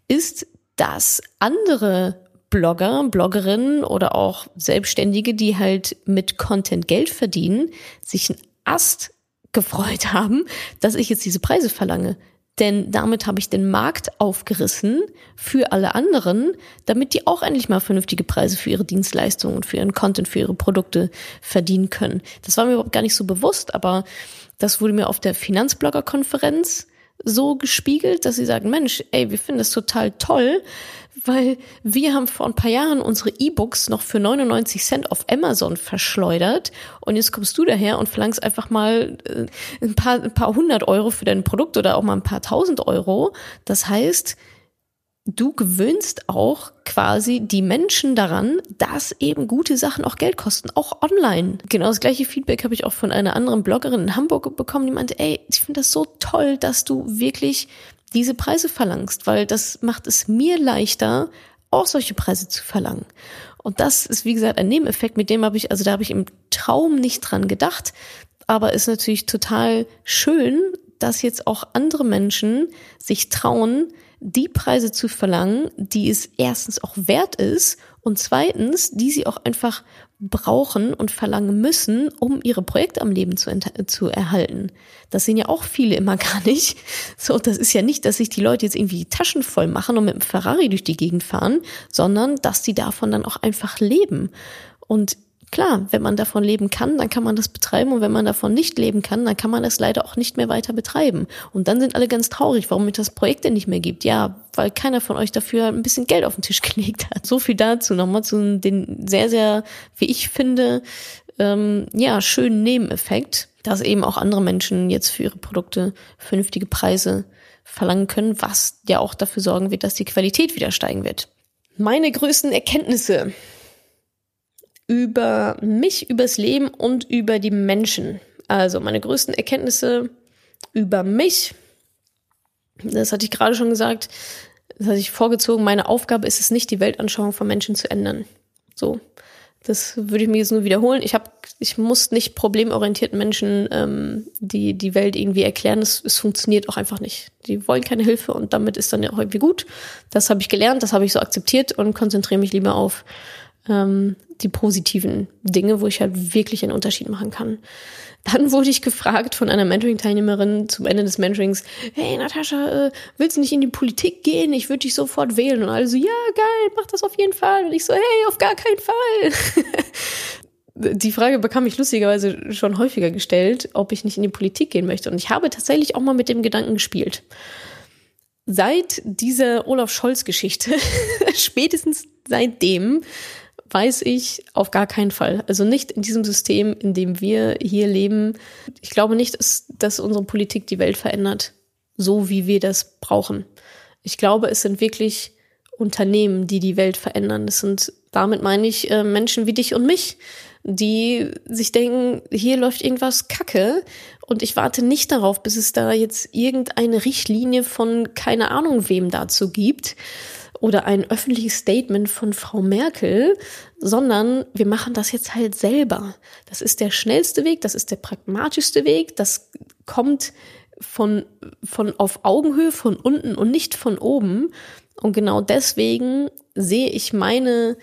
ist, dass andere Blogger, Bloggerinnen oder auch Selbstständige, die halt mit Content Geld verdienen, sich ein Ast gefreut haben, dass ich jetzt diese Preise verlange. Denn damit habe ich den Markt aufgerissen für alle anderen, damit die auch endlich mal vernünftige Preise für ihre Dienstleistungen und für ihren Content, für ihre Produkte verdienen können. Das war mir überhaupt gar nicht so bewusst, aber das wurde mir auf der Finanzblogger-Konferenz so gespiegelt, dass sie sagen, Mensch, ey, wir finden das total toll, weil wir haben vor ein paar Jahren unsere E-Books noch für 99 Cent auf Amazon verschleudert und jetzt kommst du daher und verlangst einfach mal äh, ein paar, ein paar hundert Euro für dein Produkt oder auch mal ein paar tausend Euro. Das heißt, du gewöhnst auch quasi die Menschen daran, dass eben gute Sachen auch Geld kosten, auch online. Genau das gleiche Feedback habe ich auch von einer anderen Bloggerin in Hamburg bekommen, die meinte, ey, ich finde das so toll, dass du wirklich diese Preise verlangst, weil das macht es mir leichter, auch solche Preise zu verlangen. Und das ist, wie gesagt, ein Nebeneffekt, mit dem habe ich, also da habe ich im Traum nicht dran gedacht, aber ist natürlich total schön, dass jetzt auch andere Menschen sich trauen, die Preise zu verlangen, die es erstens auch wert ist und zweitens, die sie auch einfach brauchen und verlangen müssen, um ihre Projekte am Leben zu, zu erhalten. Das sehen ja auch viele immer gar nicht. So, das ist ja nicht, dass sich die Leute jetzt irgendwie Taschen voll machen und mit dem Ferrari durch die Gegend fahren, sondern dass sie davon dann auch einfach leben. Und Klar, wenn man davon leben kann, dann kann man das betreiben und wenn man davon nicht leben kann, dann kann man es leider auch nicht mehr weiter betreiben. Und dann sind alle ganz traurig, warum es das Projekt denn nicht mehr gibt. Ja, weil keiner von euch dafür ein bisschen Geld auf den Tisch gelegt hat. So viel dazu nochmal zu den sehr, sehr, wie ich finde, ähm, ja, schönen Nebeneffekt, dass eben auch andere Menschen jetzt für ihre Produkte vernünftige Preise verlangen können, was ja auch dafür sorgen wird, dass die Qualität wieder steigen wird. Meine größten Erkenntnisse über mich, übers Leben und über die Menschen. Also meine größten Erkenntnisse über mich, das hatte ich gerade schon gesagt, das hatte ich vorgezogen, meine Aufgabe ist es nicht, die Weltanschauung von Menschen zu ändern. So, das würde ich mir jetzt nur wiederholen. Ich habe, ich muss nicht problemorientierten Menschen ähm, die die Welt irgendwie erklären. Es, es funktioniert auch einfach nicht. Die wollen keine Hilfe und damit ist dann ja auch irgendwie gut. Das habe ich gelernt, das habe ich so akzeptiert und konzentriere mich lieber auf ähm, die positiven Dinge, wo ich halt wirklich einen Unterschied machen kann. Dann wurde ich gefragt von einer Mentoring-Teilnehmerin zum Ende des Mentorings, hey Natascha, äh, willst du nicht in die Politik gehen? Ich würde dich sofort wählen. Und alle so, ja, geil, mach das auf jeden Fall. Und ich so, hey, auf gar keinen Fall. die Frage bekam ich lustigerweise schon häufiger gestellt, ob ich nicht in die Politik gehen möchte. Und ich habe tatsächlich auch mal mit dem Gedanken gespielt. Seit dieser Olaf Scholz-Geschichte, spätestens seitdem, weiß ich auf gar keinen Fall. Also nicht in diesem System, in dem wir hier leben. Ich glaube nicht, dass, dass unsere Politik die Welt verändert, so wie wir das brauchen. Ich glaube, es sind wirklich Unternehmen, die die Welt verändern. Das sind, damit meine ich, äh, Menschen wie dich und mich, die sich denken, hier läuft irgendwas Kacke und ich warte nicht darauf, bis es da jetzt irgendeine Richtlinie von keine Ahnung wem dazu gibt oder ein öffentliches Statement von Frau Merkel, sondern wir machen das jetzt halt selber. Das ist der schnellste Weg, das ist der pragmatischste Weg, das kommt von, von auf Augenhöhe, von unten und nicht von oben. Und genau deswegen sehe ich meine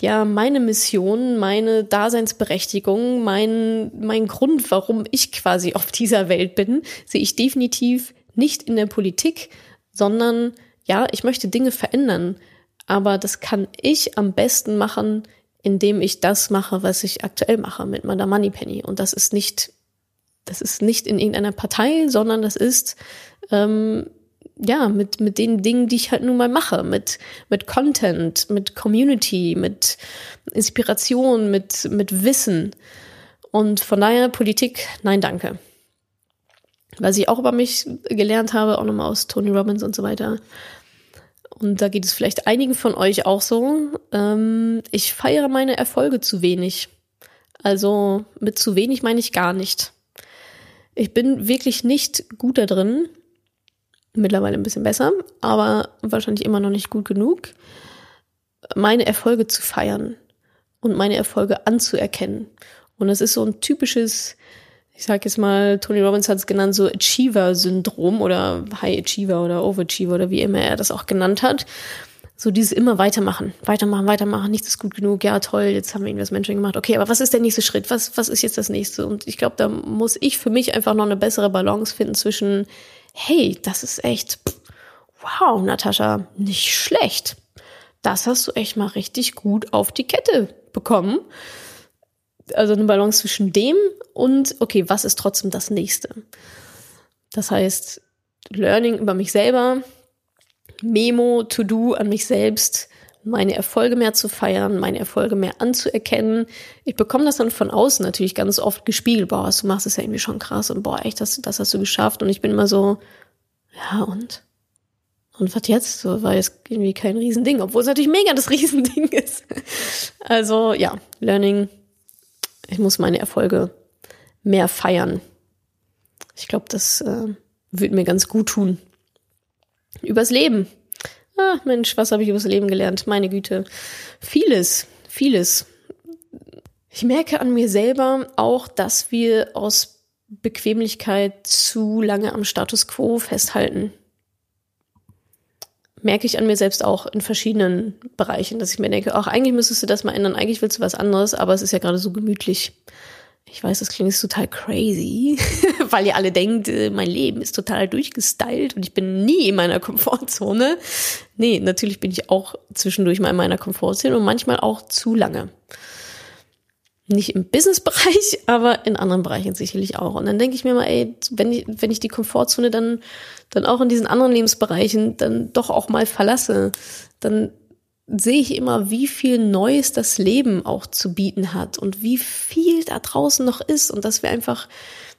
ja, meine Mission, meine Daseinsberechtigung, mein, mein Grund, warum ich quasi auf dieser Welt bin, sehe ich definitiv nicht in der Politik, sondern ja, ich möchte Dinge verändern. Aber das kann ich am besten machen, indem ich das mache, was ich aktuell mache mit meiner Moneypenny. Und das ist nicht, das ist nicht in irgendeiner Partei, sondern das ist ähm, ja, mit, mit den Dingen, die ich halt nun mal mache, mit, mit Content, mit Community, mit Inspiration, mit, mit Wissen. Und von daher Politik, nein, danke. Was ich auch über mich gelernt habe, auch nochmal aus Tony Robbins und so weiter. Und da geht es vielleicht einigen von euch auch so. Ähm, ich feiere meine Erfolge zu wenig. Also mit zu wenig meine ich gar nicht. Ich bin wirklich nicht gut da drin, mittlerweile ein bisschen besser, aber wahrscheinlich immer noch nicht gut genug, meine Erfolge zu feiern und meine Erfolge anzuerkennen. Und es ist so ein typisches, ich sag jetzt mal, Tony Robbins hat es genannt, so Achiever-Syndrom oder High Achiever oder Overachiever oder wie immer er das auch genannt hat. So dieses immer weitermachen, weitermachen, weitermachen, nichts ist gut genug, ja toll, jetzt haben wir irgendwas Menschen gemacht. Okay, aber was ist der nächste Schritt? Was, was ist jetzt das nächste? Und ich glaube, da muss ich für mich einfach noch eine bessere Balance finden zwischen, hey, das ist echt, wow, Natascha, nicht schlecht. Das hast du echt mal richtig gut auf die Kette bekommen. Also eine Balance zwischen dem und, okay, was ist trotzdem das nächste? Das heißt, Learning über mich selber, Memo, To-Do an mich selbst, meine Erfolge mehr zu feiern, meine Erfolge mehr anzuerkennen. Ich bekomme das dann von außen natürlich ganz oft gespiegelt. Boah, du machst es ja irgendwie schon krass und boah, echt, das, das hast du geschafft. Und ich bin immer so, ja und? Und was jetzt? So war jetzt irgendwie kein Riesending, obwohl es natürlich mega das Riesending ist. Also ja, Learning. Ich muss meine Erfolge mehr feiern. Ich glaube, das äh, würde mir ganz gut tun. Übers Leben. Ah, Mensch, was habe ich übers Leben gelernt? Meine Güte. Vieles, vieles. Ich merke an mir selber auch, dass wir aus Bequemlichkeit zu lange am Status quo festhalten. Merke ich an mir selbst auch in verschiedenen Bereichen, dass ich mir denke, ach, eigentlich müsstest du das mal ändern, eigentlich willst du was anderes, aber es ist ja gerade so gemütlich. Ich weiß, das klingt total crazy, weil ihr alle denkt, äh, mein Leben ist total durchgestylt und ich bin nie in meiner Komfortzone. Nee, natürlich bin ich auch zwischendurch mal in meiner Komfortzone und manchmal auch zu lange. Nicht im Businessbereich, aber in anderen Bereichen sicherlich auch. Und dann denke ich mir mal, ey, wenn ich, wenn ich die Komfortzone dann, dann auch in diesen anderen Lebensbereichen dann doch auch mal verlasse, dann sehe ich immer, wie viel Neues das Leben auch zu bieten hat und wie viel da draußen noch ist und dass wir einfach,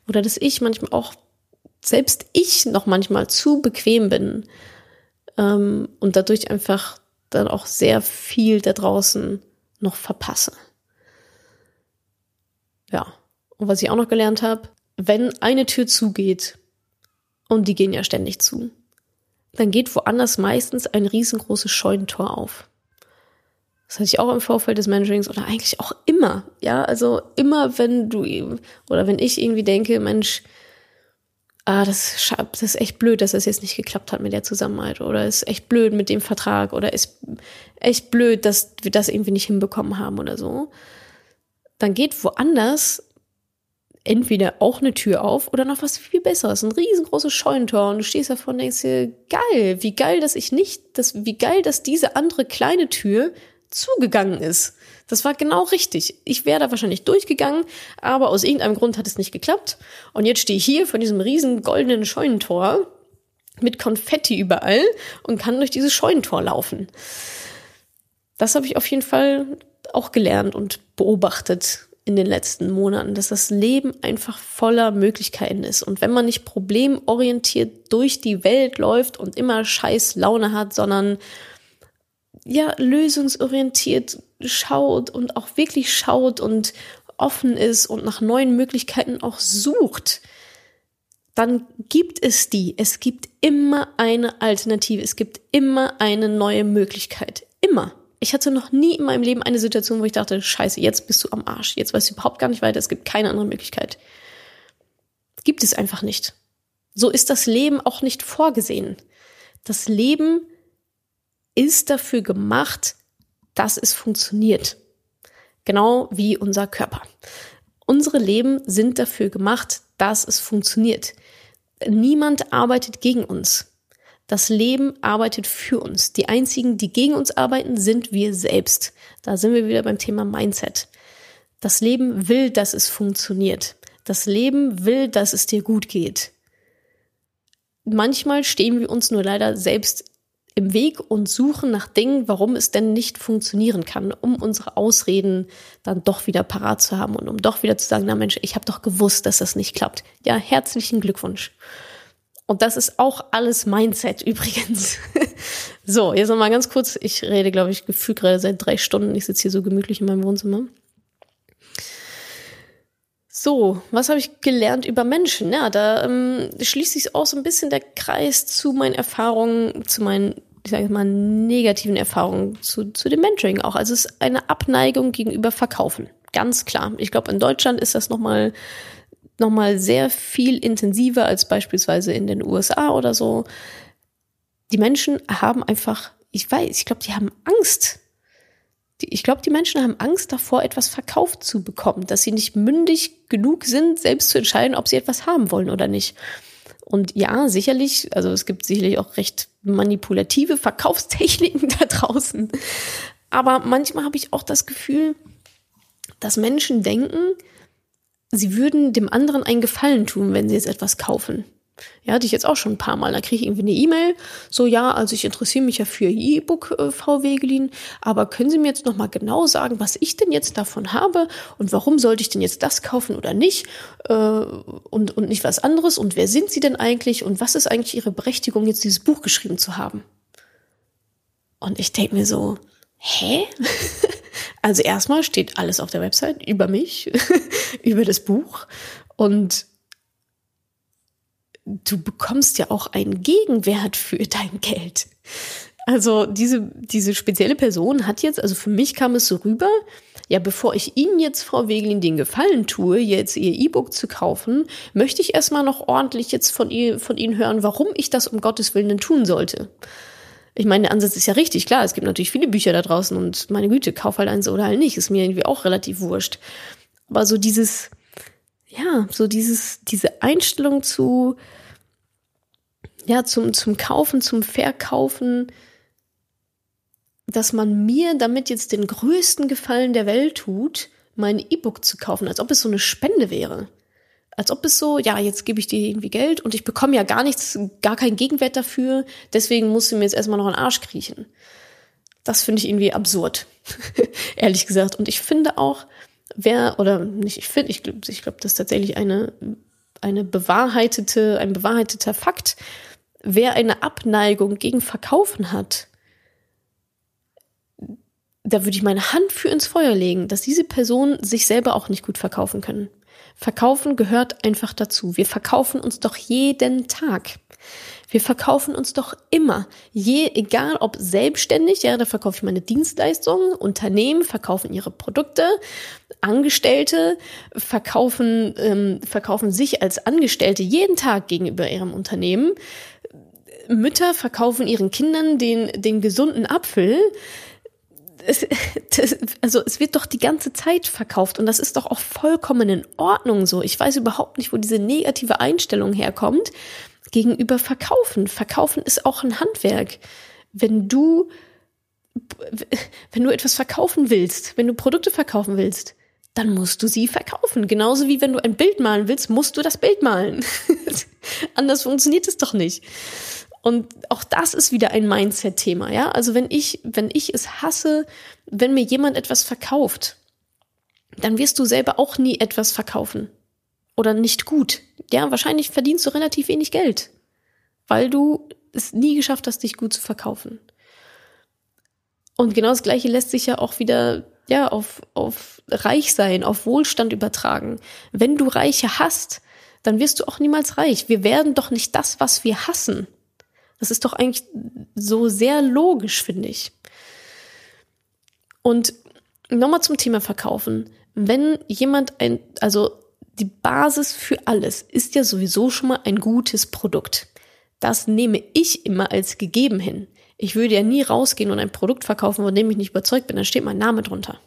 oder dass ich manchmal auch, selbst ich noch manchmal zu bequem bin ähm, und dadurch einfach dann auch sehr viel da draußen noch verpasse. Ja, und was ich auch noch gelernt habe, wenn eine Tür zugeht, und die gehen ja ständig zu, dann geht woanders meistens ein riesengroßes Scheunentor auf. Das hatte ich auch im Vorfeld des Mentorings oder eigentlich auch immer. Ja, also immer wenn du oder wenn ich irgendwie denke, Mensch, ah, das, das ist echt blöd, dass das jetzt nicht geklappt hat mit der Zusammenarbeit oder ist echt blöd mit dem Vertrag oder ist echt blöd, dass wir das irgendwie nicht hinbekommen haben oder so, dann geht woanders entweder auch eine Tür auf oder noch was viel Besseres, ein riesengroßes Scheunentor und du stehst davor und denkst dir, geil, wie geil, dass ich nicht, dass, wie geil, dass diese andere kleine Tür zugegangen ist. Das war genau richtig. Ich wäre da wahrscheinlich durchgegangen, aber aus irgendeinem Grund hat es nicht geklappt. Und jetzt stehe ich hier vor diesem riesen goldenen Scheunentor mit Konfetti überall und kann durch dieses Scheunentor laufen. Das habe ich auf jeden Fall auch gelernt und beobachtet in den letzten Monaten, dass das Leben einfach voller Möglichkeiten ist. Und wenn man nicht problemorientiert durch die Welt läuft und immer scheiß Laune hat, sondern ja, lösungsorientiert schaut und auch wirklich schaut und offen ist und nach neuen Möglichkeiten auch sucht, dann gibt es die. Es gibt immer eine Alternative. Es gibt immer eine neue Möglichkeit. Immer. Ich hatte noch nie in meinem Leben eine Situation, wo ich dachte, scheiße, jetzt bist du am Arsch. Jetzt weißt du überhaupt gar nicht weiter. Es gibt keine andere Möglichkeit. Gibt es einfach nicht. So ist das Leben auch nicht vorgesehen. Das Leben ist dafür gemacht, dass es funktioniert. Genau wie unser Körper. Unsere Leben sind dafür gemacht, dass es funktioniert. Niemand arbeitet gegen uns. Das Leben arbeitet für uns. Die einzigen, die gegen uns arbeiten, sind wir selbst. Da sind wir wieder beim Thema Mindset. Das Leben will, dass es funktioniert. Das Leben will, dass es dir gut geht. Manchmal stehen wir uns nur leider selbst im Weg und suchen nach Dingen, warum es denn nicht funktionieren kann, um unsere Ausreden dann doch wieder parat zu haben und um doch wieder zu sagen, na Mensch, ich habe doch gewusst, dass das nicht klappt. Ja, herzlichen Glückwunsch. Und das ist auch alles Mindset übrigens. so, jetzt noch mal ganz kurz. Ich rede, glaube ich, gefühlt gerade seit drei Stunden. Ich sitze hier so gemütlich in meinem Wohnzimmer. So, was habe ich gelernt über Menschen? Ja, da ähm, schließt sich auch so ein bisschen der Kreis zu meinen Erfahrungen, zu meinen, ich sage mal, negativen Erfahrungen, zu, zu dem Mentoring auch. Also es ist eine Abneigung gegenüber Verkaufen. Ganz klar. Ich glaube, in Deutschland ist das nochmal noch mal sehr viel intensiver als beispielsweise in den USA oder so. Die Menschen haben einfach, ich weiß, ich glaube, die haben Angst ich glaube, die Menschen haben Angst davor, etwas verkauft zu bekommen, dass sie nicht mündig genug sind, selbst zu entscheiden, ob sie etwas haben wollen oder nicht. Und ja, sicherlich, also es gibt sicherlich auch recht manipulative Verkaufstechniken da draußen. Aber manchmal habe ich auch das Gefühl, dass Menschen denken, sie würden dem anderen einen Gefallen tun, wenn sie jetzt etwas kaufen. Ja, hatte ich jetzt auch schon ein paar Mal. Da kriege ich irgendwie eine E-Mail, so ja, also ich interessiere mich ja für E-Book, äh, Frau Wegelin, aber können Sie mir jetzt nochmal genau sagen, was ich denn jetzt davon habe und warum sollte ich denn jetzt das kaufen oder nicht äh, und, und nicht was anderes und wer sind Sie denn eigentlich und was ist eigentlich Ihre Berechtigung, jetzt dieses Buch geschrieben zu haben? Und ich denke mir so, hä? also erstmal steht alles auf der Website über mich, über das Buch und du bekommst ja auch einen Gegenwert für dein Geld. Also diese, diese spezielle Person hat jetzt, also für mich kam es so rüber, ja, bevor ich Ihnen jetzt, Frau Wegelin, den Gefallen tue, jetzt Ihr E-Book zu kaufen, möchte ich erstmal noch ordentlich jetzt von, ihr, von Ihnen hören, warum ich das um Gottes Willen denn tun sollte. Ich meine, der Ansatz ist ja richtig, klar, es gibt natürlich viele Bücher da draußen und meine Güte, kauf halt eins oder halt nicht, ist mir irgendwie auch relativ wurscht. Aber so dieses, ja, so dieses, diese Einstellung zu, ja, zum, zum Kaufen, zum Verkaufen, dass man mir damit jetzt den größten Gefallen der Welt tut, mein E-Book zu kaufen, als ob es so eine Spende wäre. Als ob es so, ja, jetzt gebe ich dir irgendwie Geld und ich bekomme ja gar nichts, gar keinen Gegenwert dafür, deswegen musst du mir jetzt erstmal noch einen Arsch kriechen. Das finde ich irgendwie absurd, ehrlich gesagt. Und ich finde auch, wer, oder nicht, ich finde, ich, ich glaube, das ist tatsächlich eine, eine bewahrheitete, ein bewahrheiteter Fakt, wer eine Abneigung gegen Verkaufen hat, da würde ich meine Hand für ins Feuer legen, dass diese Personen sich selber auch nicht gut verkaufen können. Verkaufen gehört einfach dazu. Wir verkaufen uns doch jeden Tag. Wir verkaufen uns doch immer. Je, egal ob selbstständig, ja, da verkaufe ich meine Dienstleistungen, Unternehmen verkaufen ihre Produkte, Angestellte verkaufen, ähm, verkaufen sich als Angestellte jeden Tag gegenüber ihrem Unternehmen. Mütter verkaufen ihren Kindern den, den gesunden Apfel. Es, das, also es wird doch die ganze Zeit verkauft und das ist doch auch vollkommen in Ordnung so. Ich weiß überhaupt nicht, wo diese negative Einstellung herkommt gegenüber Verkaufen. Verkaufen ist auch ein Handwerk. Wenn du, wenn du etwas verkaufen willst, wenn du Produkte verkaufen willst, dann musst du sie verkaufen. Genauso wie wenn du ein Bild malen willst, musst du das Bild malen. Anders funktioniert es doch nicht. Und auch das ist wieder ein Mindset-Thema, ja. Also wenn ich, wenn ich es hasse, wenn mir jemand etwas verkauft, dann wirst du selber auch nie etwas verkaufen. Oder nicht gut. Ja, wahrscheinlich verdienst du relativ wenig Geld. Weil du es nie geschafft hast, dich gut zu verkaufen. Und genau das Gleiche lässt sich ja auch wieder ja, auf, auf Reichsein, auf Wohlstand übertragen. Wenn du Reiche hast, dann wirst du auch niemals reich. Wir werden doch nicht das, was wir hassen. Das ist doch eigentlich so sehr logisch, finde ich. Und nochmal zum Thema Verkaufen. Wenn jemand ein, also die Basis für alles ist ja sowieso schon mal ein gutes Produkt. Das nehme ich immer als gegeben hin. Ich würde ja nie rausgehen und ein Produkt verkaufen, von dem ich nicht überzeugt bin. Da steht mein Name drunter.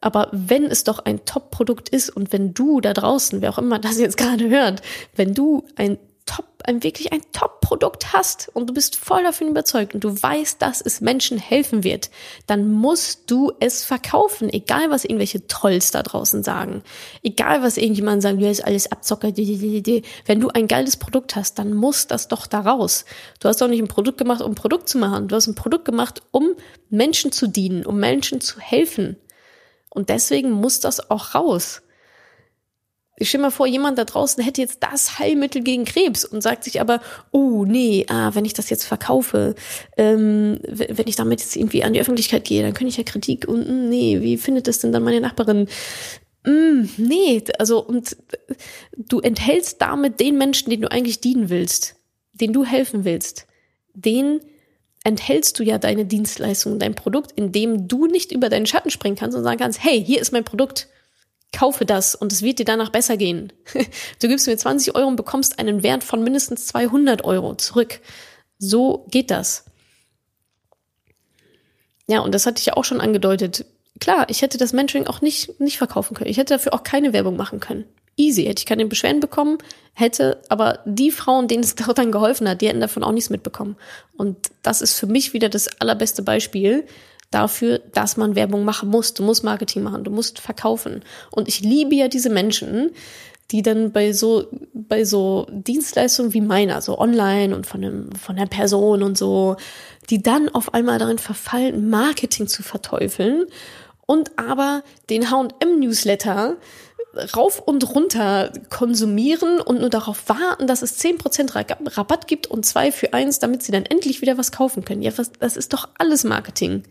Aber wenn es doch ein Top-Produkt ist und wenn du da draußen, wer auch immer das jetzt gerade hört, wenn du ein Top, ein wirklich ein Top-Produkt hast und du bist voll davon überzeugt und du weißt, dass es Menschen helfen wird, dann musst du es verkaufen, egal was irgendwelche Trolls da draußen sagen, egal was irgendjemand sagt, ja, ist alles Abzocker, wenn du ein geiles Produkt hast, dann muss das doch da raus. Du hast doch nicht ein Produkt gemacht, um ein Produkt zu machen, du hast ein Produkt gemacht, um Menschen zu dienen, um Menschen zu helfen. Und deswegen muss das auch raus. Ich stell mir vor, jemand da draußen hätte jetzt das Heilmittel gegen Krebs und sagt sich aber, oh nee, ah, wenn ich das jetzt verkaufe, ähm, wenn ich damit jetzt irgendwie an die Öffentlichkeit gehe, dann könnte ich ja Kritik und mm, nee, wie findet das denn dann meine Nachbarin? Mm, nee, also und du enthältst damit den Menschen, den du eigentlich dienen willst, den du helfen willst, den enthältst du ja deine Dienstleistung, dein Produkt, indem du nicht über deinen Schatten springen kannst und sagen kannst, hey, hier ist mein Produkt kaufe das und es wird dir danach besser gehen. Du gibst mir 20 Euro und bekommst einen Wert von mindestens 200 Euro zurück. So geht das. Ja, und das hatte ich ja auch schon angedeutet. Klar, ich hätte das Mentoring auch nicht, nicht verkaufen können. Ich hätte dafür auch keine Werbung machen können. Easy. Hätte ich keine Beschwerden bekommen, hätte aber die Frauen, denen es dort dann geholfen hat, die hätten davon auch nichts mitbekommen. Und das ist für mich wieder das allerbeste Beispiel, dafür, dass man Werbung machen muss. Du musst Marketing machen, du musst verkaufen. Und ich liebe ja diese Menschen, die dann bei so, bei so Dienstleistungen wie meiner, so online und von einem, von der Person und so, die dann auf einmal darin verfallen, Marketing zu verteufeln und aber den H&M-Newsletter rauf und runter konsumieren und nur darauf warten, dass es 10% Rabatt gibt und zwei für eins, damit sie dann endlich wieder was kaufen können. Ja, das ist doch alles Marketing.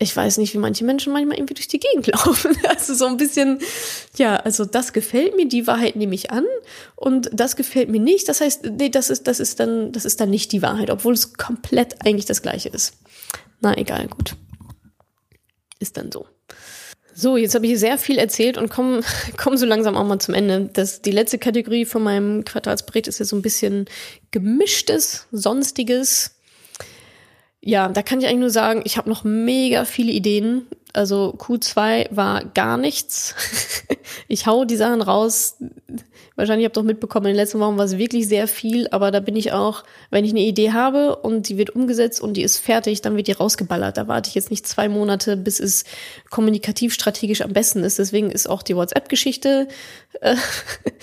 Ich weiß nicht, wie manche Menschen manchmal irgendwie durch die Gegend laufen. Also so ein bisschen, ja, also das gefällt mir, die Wahrheit nehme ich an und das gefällt mir nicht. Das heißt, nee, das ist, das ist dann, das ist dann nicht die Wahrheit, obwohl es komplett eigentlich das Gleiche ist. Na, egal, gut. Ist dann so. So, jetzt habe ich sehr viel erzählt und komme komm so langsam auch mal zum Ende. Das, die letzte Kategorie von meinem Quartalsbericht ist ja so ein bisschen gemischtes, sonstiges. Ja, da kann ich eigentlich nur sagen, ich habe noch mega viele Ideen. Also Q2 war gar nichts. ich hau die Sachen raus, Wahrscheinlich habt ihr auch mitbekommen, in den letzten Wochen war es wirklich sehr viel, aber da bin ich auch, wenn ich eine Idee habe und die wird umgesetzt und die ist fertig, dann wird die rausgeballert. Da warte ich jetzt nicht zwei Monate, bis es kommunikativ strategisch am besten ist. Deswegen ist auch die WhatsApp-Geschichte äh,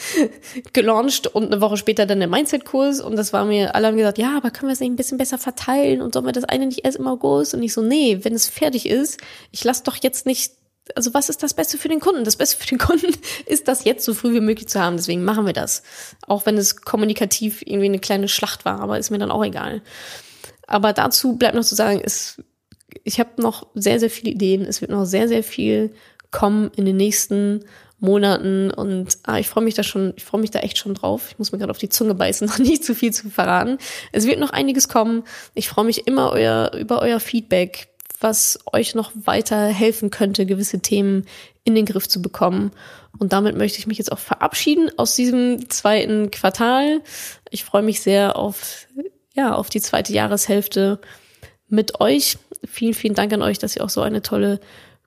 gelauncht und eine Woche später dann der Mindset-Kurs und das war mir, alle haben gesagt, ja, aber können wir es nicht ein bisschen besser verteilen und sollen wir das eine nicht erst im August? Und ich so, nee, wenn es fertig ist, ich lasse doch jetzt nicht also was ist das Beste für den Kunden? Das Beste für den Kunden ist, das jetzt so früh wie möglich zu haben. Deswegen machen wir das. Auch wenn es kommunikativ irgendwie eine kleine Schlacht war, aber ist mir dann auch egal. Aber dazu bleibt noch zu sagen, ist, ich habe noch sehr, sehr viele Ideen. Es wird noch sehr, sehr viel kommen in den nächsten Monaten und ah, ich freue mich da schon, ich freue mich da echt schon drauf. Ich muss mir gerade auf die Zunge beißen, noch nicht zu viel zu verraten. Es wird noch einiges kommen. Ich freue mich immer euer, über euer Feedback, was euch noch weiter helfen könnte, gewisse Themen in den Griff zu bekommen. Und damit möchte ich mich jetzt auch verabschieden aus diesem zweiten Quartal. Ich freue mich sehr auf, ja, auf die zweite Jahreshälfte mit euch. Vielen, vielen Dank an euch, dass ihr auch so eine tolle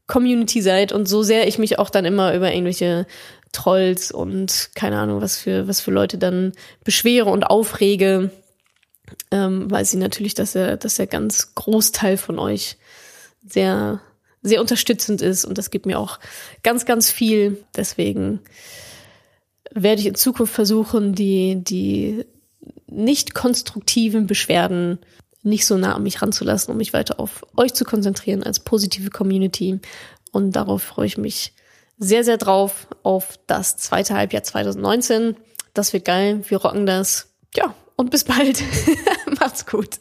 Community seid und so sehr ich mich auch dann immer über irgendwelche Trolls und keine Ahnung, was für, was für Leute dann beschwere und aufrege, ähm, weiß ich natürlich, dass er, dass der ganz Großteil von euch sehr, sehr unterstützend ist und das gibt mir auch ganz, ganz viel. Deswegen werde ich in Zukunft versuchen, die, die nicht konstruktiven Beschwerden nicht so nah an mich ranzulassen, um mich weiter auf euch zu konzentrieren als positive Community. Und darauf freue ich mich sehr, sehr drauf auf das zweite Halbjahr 2019. Das wird geil. Wir rocken das. Ja, und bis bald. Macht's gut.